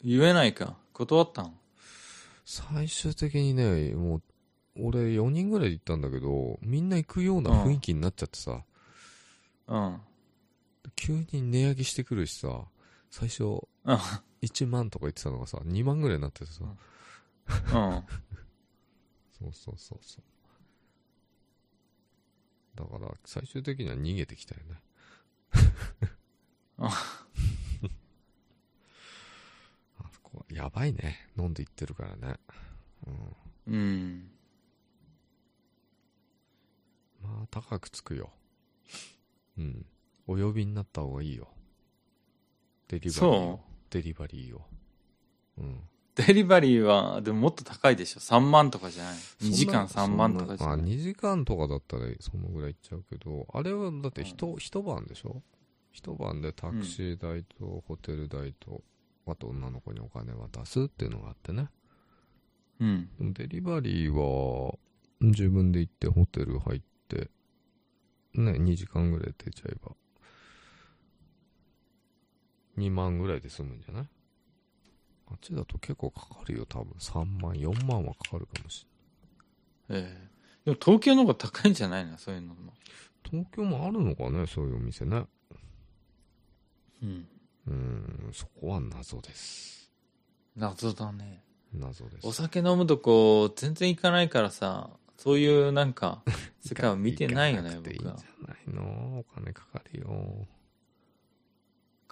言えないか？断ったん？最終的にね、もう、俺4人ぐらいで行ったんだけど、みんな行くような雰囲気になっちゃってさ、うん。急に値上げしてくるしさ、最初、うん。1万とか言ってたのがさ、2万ぐらいになっててさ、うん。そうそうそうそう。だから、最終的には逃げてきたよね。ああそこは、やばいね。飲んでいってるからね。うん。うん。まあ、高くつくよ。うん。お呼びになった方がいいよ。デリバリーそを。デリバリーを。うん。デリバリーは、でももっと高いでしょ。3万とかじゃない。2時間3そんな万とかじあ、ゃない。2時間とかだったらそのぐらいいっちゃうけど、あれはだって一、一晩でしょ？一晩でタクシー代とホテル代と、あと女の子にお金渡すっていうのがあってね。うん。でもデリバリーは、自分で行ってホテル入って、ね、2時間ぐらい出ちゃえば、2万ぐらいで済むんじゃない？あっちだと結構かかるよ、多分。3万、4万はかかるかもしれない。ええでも東京の方が高いんじゃないの？そういうのも。東京もあるのかね、そういうお店ね。うん。うーん、そこは謎です。謎だね。謎です。お酒飲むとこ全然行かないからさ、そういうなんか、世界を見てないよね、行かくていい僕はんじ。ゃないの？お金かかるよ。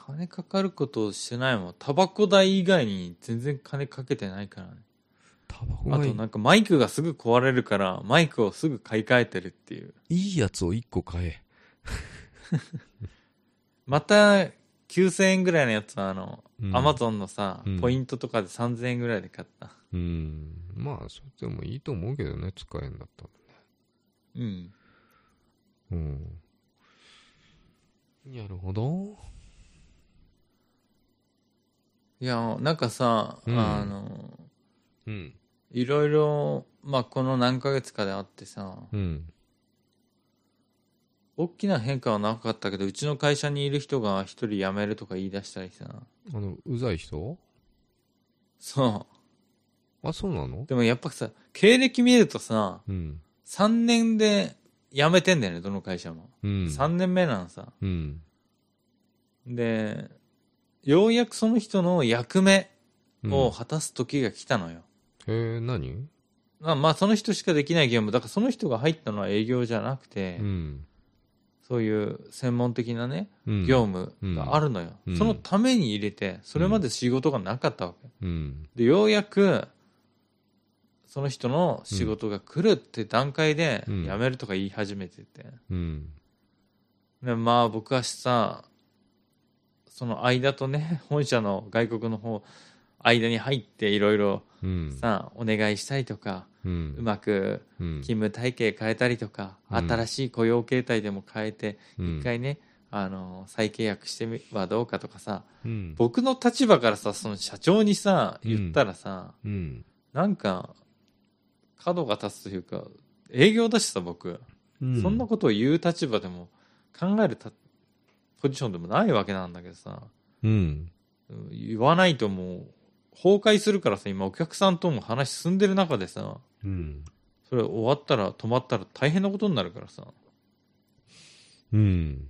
金かかることをしてないもん。タバコ代以外に全然金かけてないからね。タバコあとなんかマイクがすぐ壊れるから、マイクをすぐ買い替えてるっていう。いいやつを1個買え。また、9000円ぐらいのやつはあの、うんアマゾンのさ、うんポイントとかで3000円ぐらいで買った。うん。まあ、それでもいいと思うけどね、使えんだったうん。うん。なるほど。いいや、なんかさ、うんあの、うん。いろいろ、まあ、この何ヶ月かであってさ、うん。大きな変化はなかったけど、うちの会社にいる人が一人辞めるとか言い出したりさ、あの、うざい人？そあ、そうなの？う。でもやっぱさ、経歴見るとさ、うん。3年で辞めてんだよね、どの会社も。うん。3年目なのさ。うん。で、ようやくその人の役目うんを果たす時が来たのよ。へえ、何？まあ、まあ、その人しかできない業務。だからその人が入ったのは営業じゃなくて、うん。そういう専門的なね、うん。業務があるのよ、うんそのために入れて、それまで仕事がなかったわけ。うん。で、ようやく、その人の仕事が来るって段階で、うん辞めるとか言い始めてて。うん。でまあ、僕はさ、その間とね、本社の外国の方、間に入っていろいろうん。さ、お願いしたりとか、うん。うまくうん。勤務体系変えたりとか、うん新しい雇用形態でも変えて、うん一回ね、あの、再契約してみはどうかとかさ、うん。僕の立場からさ、その社長にさ、言ったらさ、うん。なんか、角が立つというか、営業だしさ、僕、うん。そんなことを言う立場でも、考えるたポジションでもないわけなんだけどさ、うん。うん言わないともう、崩壊するからさ、今お客さんとも話進んでる中でさ、うん。それ終わったら止まったら大変なことになるからさ、うん。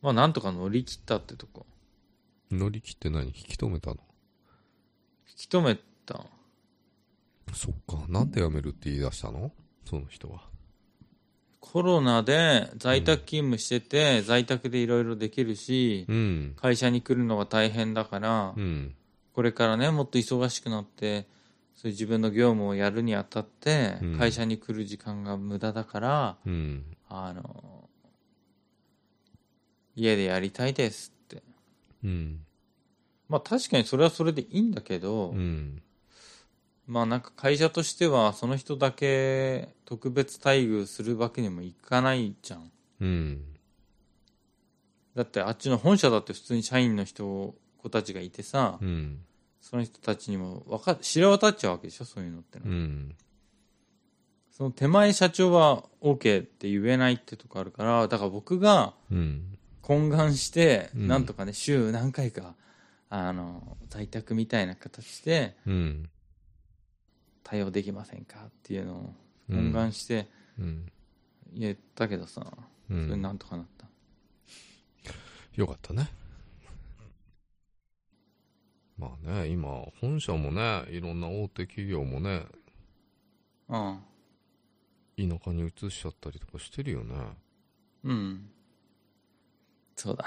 まあなんとか乗り切ったってとこ。乗り切って何？引き止めたの？引き止めた。そっか。なんで辞めるって言い出したの？その人は。コロナで在宅勤務してて、在宅でいろいろできるし、うん。会社に来るのが大変だから、うん。これからね、もっと忙しくなって、そういう自分の業務をやるにあたって、うん会社に来る時間が無駄だから、うん。あの、家でやりたいですって。うん。まあ確かにそれはそれでいいんだけど、うん。まあなんか会社としてはその人だけ特別待遇するわけにもいかないじゃん。うん。だってあっちの本社だって普通に社員の人、子たちがいてさ、うん。その人たちにもわか、知れ渡っちゃうわけでしょそういうのっての、うん。その手前社長は OK って言えないってとこあるから、だから僕がうん。懇願して、うんなんとかね、週何回か、あの、在宅みたいな形でうん。対応できませんかっていうのをうん懇願してうん。言ったけどさ、うそれん。なんとかなった。よかったね。まあね、今、本社もね、いろんな大手企業もね、うん。田舎に移しちゃったりとかしてるよね。うん。そうだ。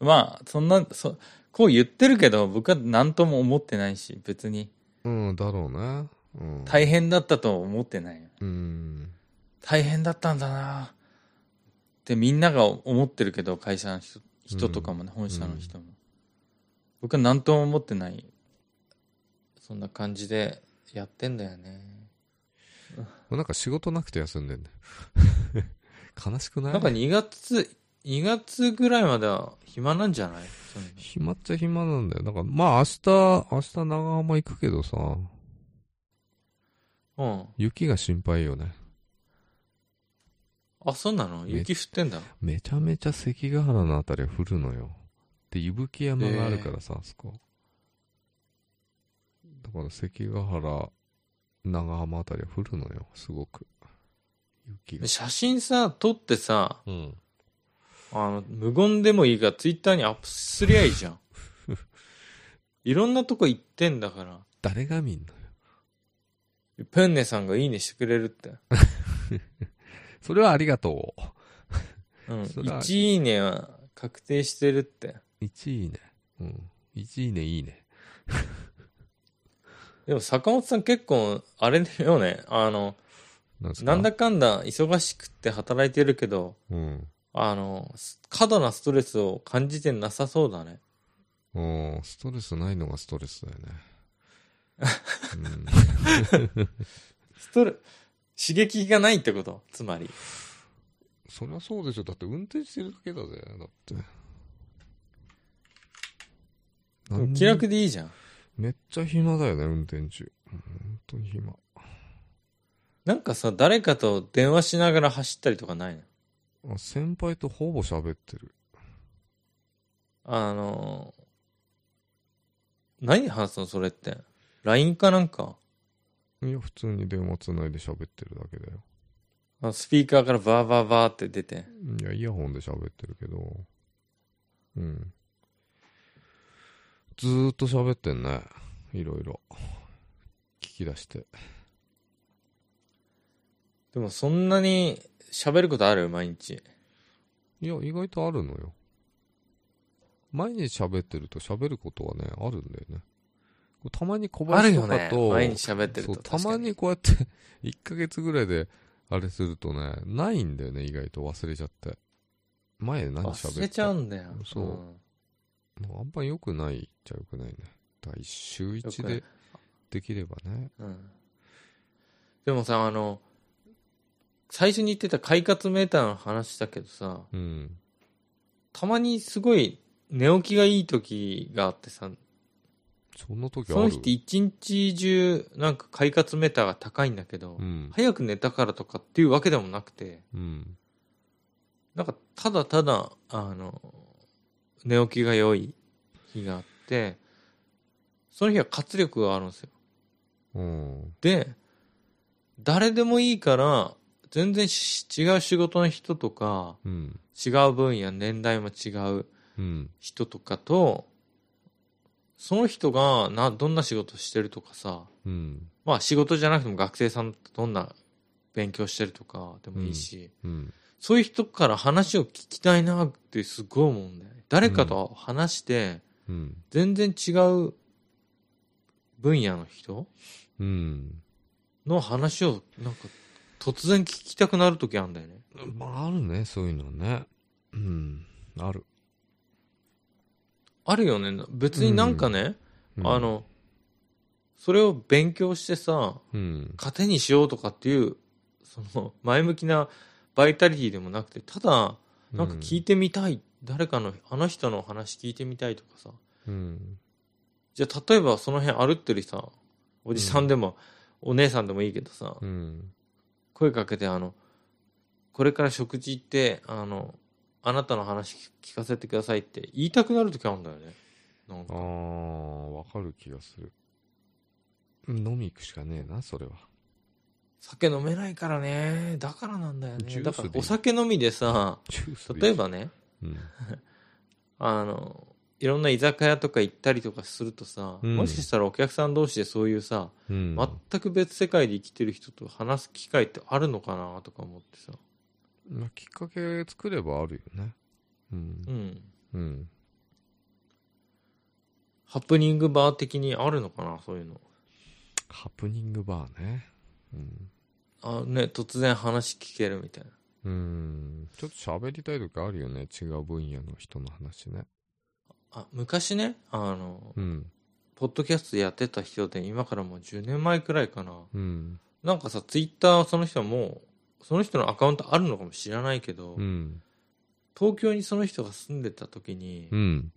まあ、そんな、そ、こう言ってるけど、僕は何とも思ってないし、別に。うん、だろうね。うん。大変だったとは思ってないよ。うん。大変だったんだなってみんなが思ってるけど、会社の人人とかもね、本社の人も。僕は何とも思ってない。そんな感じでやってんだよね。なんか仕事なくて休んでんだよ。悲しくない？なんか2月、2月ぐらいまでは暇なんじゃない？暇っちゃ暇なんだよ。なんか、まあ明日、明日長浜行くけどさ、うん。雪が心配よね。あ、そうなの？雪降ってんだ。めちゃめちゃ関ヶ原のあたりは降るのよ。で、伊吹山があるからさ、あそこ。だから関ヶ原、長浜あたりは降るのよ、すごく。雪がで。写真さ、撮ってさ、うん。あの、無言でもいいからツイッターにアップすりゃいいじゃん。いろんなとこ行ってんだから。誰が見んのよ。ペンネさんがいいねしてくれるって。それはありがとうん。それは1いいねは確定してるって。う。1いいね。うん。1いいね、いいね。でも坂本さん結構、あれだよね。あの、なんだかんだ忙しくって働いてるけど、うん。あの、過度なストレスを感じてなさそうだね。うん、ストレスないのがストレスだよね。ストレ、刺激がないってこと？つまり。そりゃそうでしょ。だって運転してるだけだぜ。だって。気楽でいいじゃん。めっちゃ暇だよね、運転中。本当に暇。なんかさ、誰かと電話しながら走ったりとかないの？あ先輩とほぼ喋ってる。あの、何話すのそれって？LINE かなんか？いや、普通に電話つないで喋ってるだけだよ。あスピーカーからバーバーバーって出て。いや、イヤホンで喋ってるけど。うん。ずーっと喋ってんね。いろいろ。聞き出して。でもそんなに喋ることある？毎日。いや、意外とあるのよ。毎日喋ってると喋ることはね、あるんだよね。たまに小林と。かと、毎日喋ってると。たまに確こうやって 1ヶ月ぐらいであれするとねないんだよね意外と。忘れちゃって。前何喋った？忘れちゃうんだよ。そう。うあんま良くないっちゃ良くないね。だから週1よくない。でできればね。うん。でもさ、あの、最初に言ってた快活メーターの話したけどさ、うん。たまにすごい寝起きがいい時があってさ、そんな時ある？その日って一日中なんか快活メーターが高いんだけど、うん。早く寝たからとかっていうわけでもなくて、うん。なんかただただ、あの、寝起きが良い日があって、その日は活力があるんですよ。うん。で、誰でもいいから、全然し違う仕事の人とか、うん。違う分野、年代も違ううん。人とかと、その人がな、どんな仕事してるとかさ、うん。まあ仕事じゃなくても学生さんとどんな勉強してるとかでもいいし、うん。そういう人から話を聞きたいなってすごい思うんだよね。誰かと話して、うん。全然違う分野の人うん。の話をなんか突然聞きたくなる時あるんだよね。まああるねそういうのね。うん。ある、あるよね。別になんかね、うん。あの、それを勉強してさ、うん。糧にしようとかっていう、その前向きなバイタリティでもなくて、ただ、なんか聞いてみたい、誰かの、あの人の話聞いてみたいとかさ、うん。じゃあ例えばその辺歩ってるさ、おじさんでも、お姉さんでもいいけどさ、うん。声かけて、あの、これから食事行って、あの、あなたの話聞かせてくださいって言いたくなる時あるんだよね。なんあかあわかる気がする飲み行くしかねえなそれは酒飲めないからね。だからなんだよね。ジュースだからでいいお酒飲みでさ、ジュースで例えばね、うん あの、いろんな居酒屋とか行ったりとかするとさ、うんもしかしたらお客さん同士でそういうさ、うん全く別世界で生きてる人と話す機会ってあるのかなとか思ってさ。まあ、きっかけ作ればあるよね。うん。うん。うん。ハプニングバー的にあるのかなそういうの。ハプニングバーね。うん。あね、突然話聞けるみたいな。うん。ちょっと喋りたい時あるよね。違う分野の人の話ね。あ、昔ね、あの、うん。ポッドキャストやってた人で、今からもう10年前くらいかな。うん。なんかさ、ツイッターその人はもう、その人のアカウントあるのかもしれないけど、うん。東京にその人が住んでた時に、うん。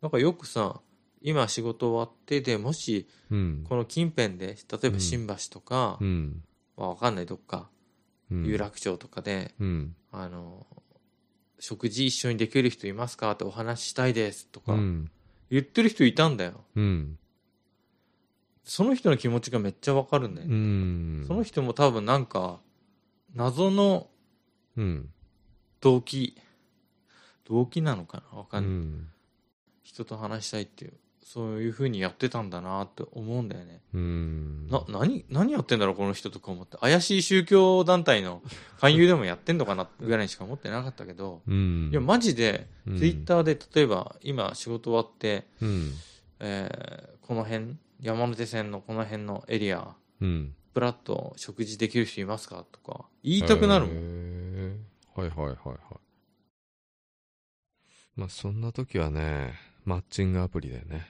なんかよくさ、今仕事終わってで、もし、うん。この近辺で、例えば新橋とか、うん。まあわかんないどっか、うん。有楽町とかで、うん。あの、食事一緒にできる人いますか？ってお話ししたいですとか、うん。言ってる人いたんだよ。うん。その人の気持ちがめっちゃわかるんだようね。ん。その人も多分なんか、謎のうん。動機、動機なのかな？わかない。うん。ん人と話したいっていう、そういう風にやってたんだなって思うんだよね。うん。な、何、何やってんだろうこの人とか思って。怪しい宗教団体の 勧誘でもやってんのかなぐらいにしか思ってなかったけど、うん。いや、マジで、うん。ツイッターで例えば今仕事終わって、うん。えーこの辺、山手線のこの辺のエリア、うんプラッと食事できる人いますか？とか、言いたくなるもん。んはいはいはいはいまあそんな時はねマッチングアプリだよね、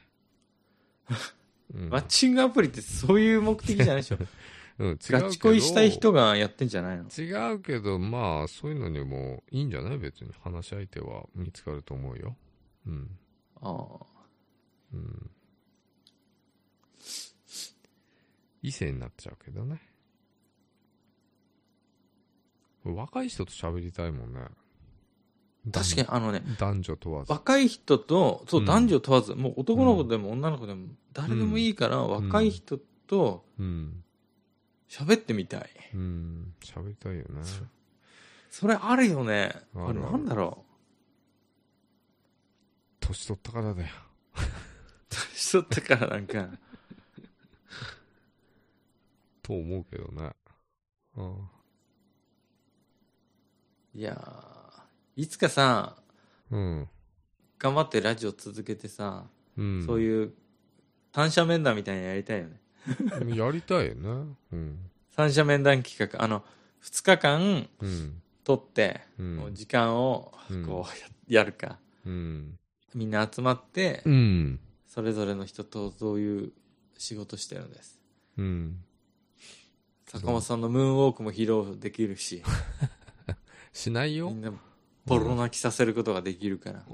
うん。マッチングアプリってそういう目的じゃないでしょ。うん、違うガチ恋したい人がやってんじゃないの？違うけどまあそういうのにもいいんじゃない？別に話し相手は見つかると思うよ。うん。ああ。うん。異性になっちゃうけどね。若い人と喋りたいもんね。確かにあのね、男女問わず。若い人と、そうう、ん男女問わず、もう男の子でも女の子でも、誰でもいいから、ん若い人とうん。喋ってみたい。うん。喋りたいよね。それあるよね。あるあれなんだろ年取ったからだよ。う。年取ったからなんか、と思うけどね。うん。いやーいつかさ、うん。頑張ってラジオ続けてさ、うん。そういう、三者面談みたいなのやりたいよね。やりたいよね。うん。三者面談企画。あの、二日間うん。取って、うんもう時間をうんこうややるか。うん。みんな集まって、うん。それぞれの人とどういう仕事してるんです。うん。坂本さんのムーンウォークも披露できるし、しないよみ。んなボロ泣きさせることができるから。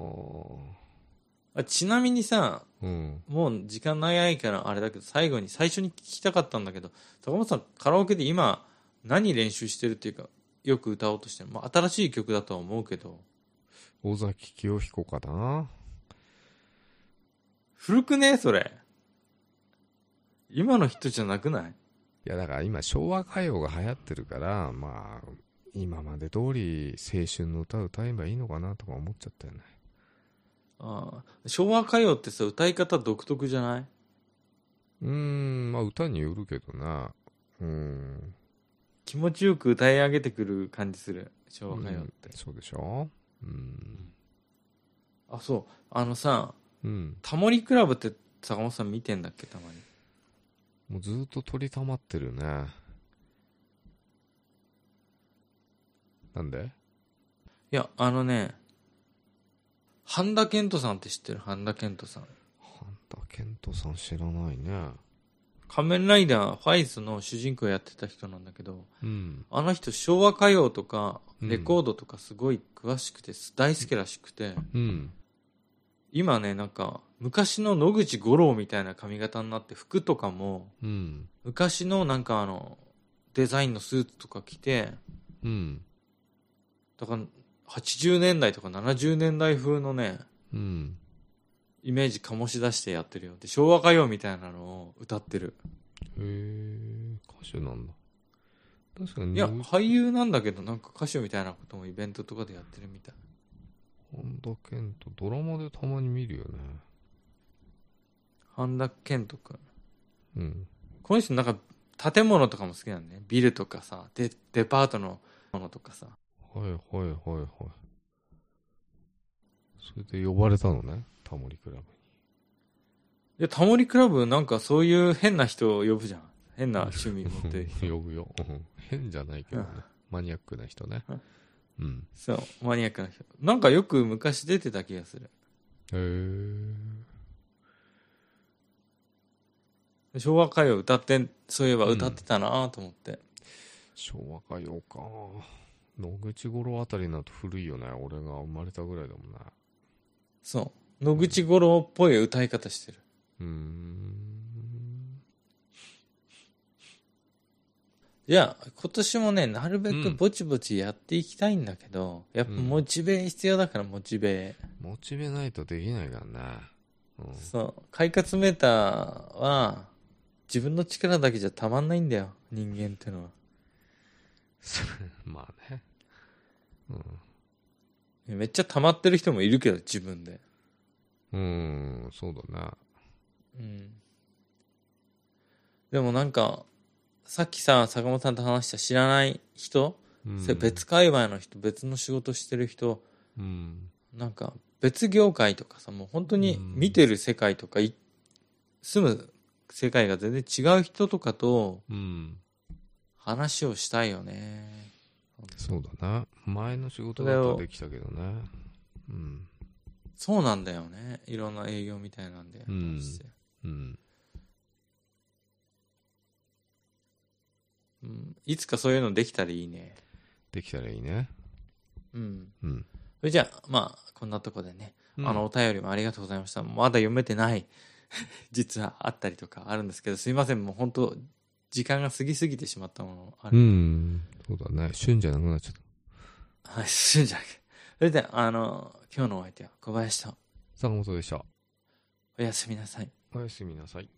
あちなみにさ、うん。もう時間長いからあれだけど、最後に最初に聞きたかったんだけど、坂本さんカラオケで今何練習してるっていうか、よく歌おうとしてる。まあ新しい曲だとは思うけど、尾崎清彦かな？古くね？それ。今の人じゃなくない？いや、だから今、昭和歌謡が流行ってるから、まあ、今まで通り青春の歌を歌えばいいのかなとか思っちゃったよね。ああ昭和歌謡ってさ、歌い方独特じゃない？うーん、まあ歌によるけどな。うん。気持ちよく歌い上げてくる感じする。昭和歌謡ってうん。そうでしょ？うん。あ、そう。あのさ、うん。タモリクラブって坂本さん見てんだっけたまに。もうずっと取りたまってるね。なんで？いや、あのね、半田健人さんって知ってる？半田健人さん。半田健人さん知らないね。仮面ライダーファイズの主人公やってた人なんだけど、うん。あの人昭和歌謡とかうんレコードとかすごい詳しくて大好きらしくて、うん。今ね、なんか昔の野口五郎みたいな髪型になって服とかもうん。昔のなんかあのデザインのスーツとか着て、うん。だから80年代とか70年代風のね、うん。イメージ醸し出してやってるよ。で、昭和歌謡みたいなのを歌ってる。へえ、歌手なんだ。確かに、いや、俳優なんだけど、なんか歌手みたいなこともイベントとかでやってるみたい。半田健人、ドラマでたまに見るよね。半田健人くん。うん。ここの人なんか建物とかも好きなんだね。ビルとかさ、デデパートのものとかさ。はいはいはいはい。それで呼ばれたのね、タモリクラブいや、タモリクラブなんかそういう変な人を呼ぶじゃん。変な趣味持ってる人。に。呼ぶよ。うん変じゃないけどね。マニアックな人ねうん。うん。そう、マニアックな人。なんかよく昔出てた気がする。へえ。昭和歌謡歌って、そういえば歌ってたなと思って。昭和歌謡か。野口五郎あたりになると古いよね。俺が生まれたぐらいだもんね。そう。野口五郎っぽい歌い方してる。うーん。いや、今年もね、なるべうんくぼちぼちやっていきたいんだけど、やっぱモチベ必要だから、モチベ。モチベないとできないからね。うん。そう。快活メーターは、自分の力だけじゃたまんないんだよ、人間ってのは。まあね。うん。めっちゃ溜まってる人もいるけど、自分で。うーん、そうだね。うん。でもなんか、さっきさ、坂本さんと話した知らない人、うん別界隈の人、別の仕事してる人、うん。なんか別業界とかさ、もう本当に見てる世界とかい、住む世界が全然違う人とかとうん。話をしたいよね。そうだな。前の仕事だったらできたけどね。うん。そうなんだよね。いろんな営業みたいなんで。うん。うんいつかそういうのできたらいいね。できたらいいね。うん。うん。それじゃあ、まあ、こんなとこでね、あの、お便りもありがとうございました。まだ読めてない、実はあったりとかあるんですけど、すいません、もう本当時間が過ぎすぎてしまったものあうる。ん。そうだね。旬じゃなくなっちゃった。はい、するんじゃなくて。それでは、あの、今日のお相手は小林と、坂本でした。おやすみなさい。おやすみなさい。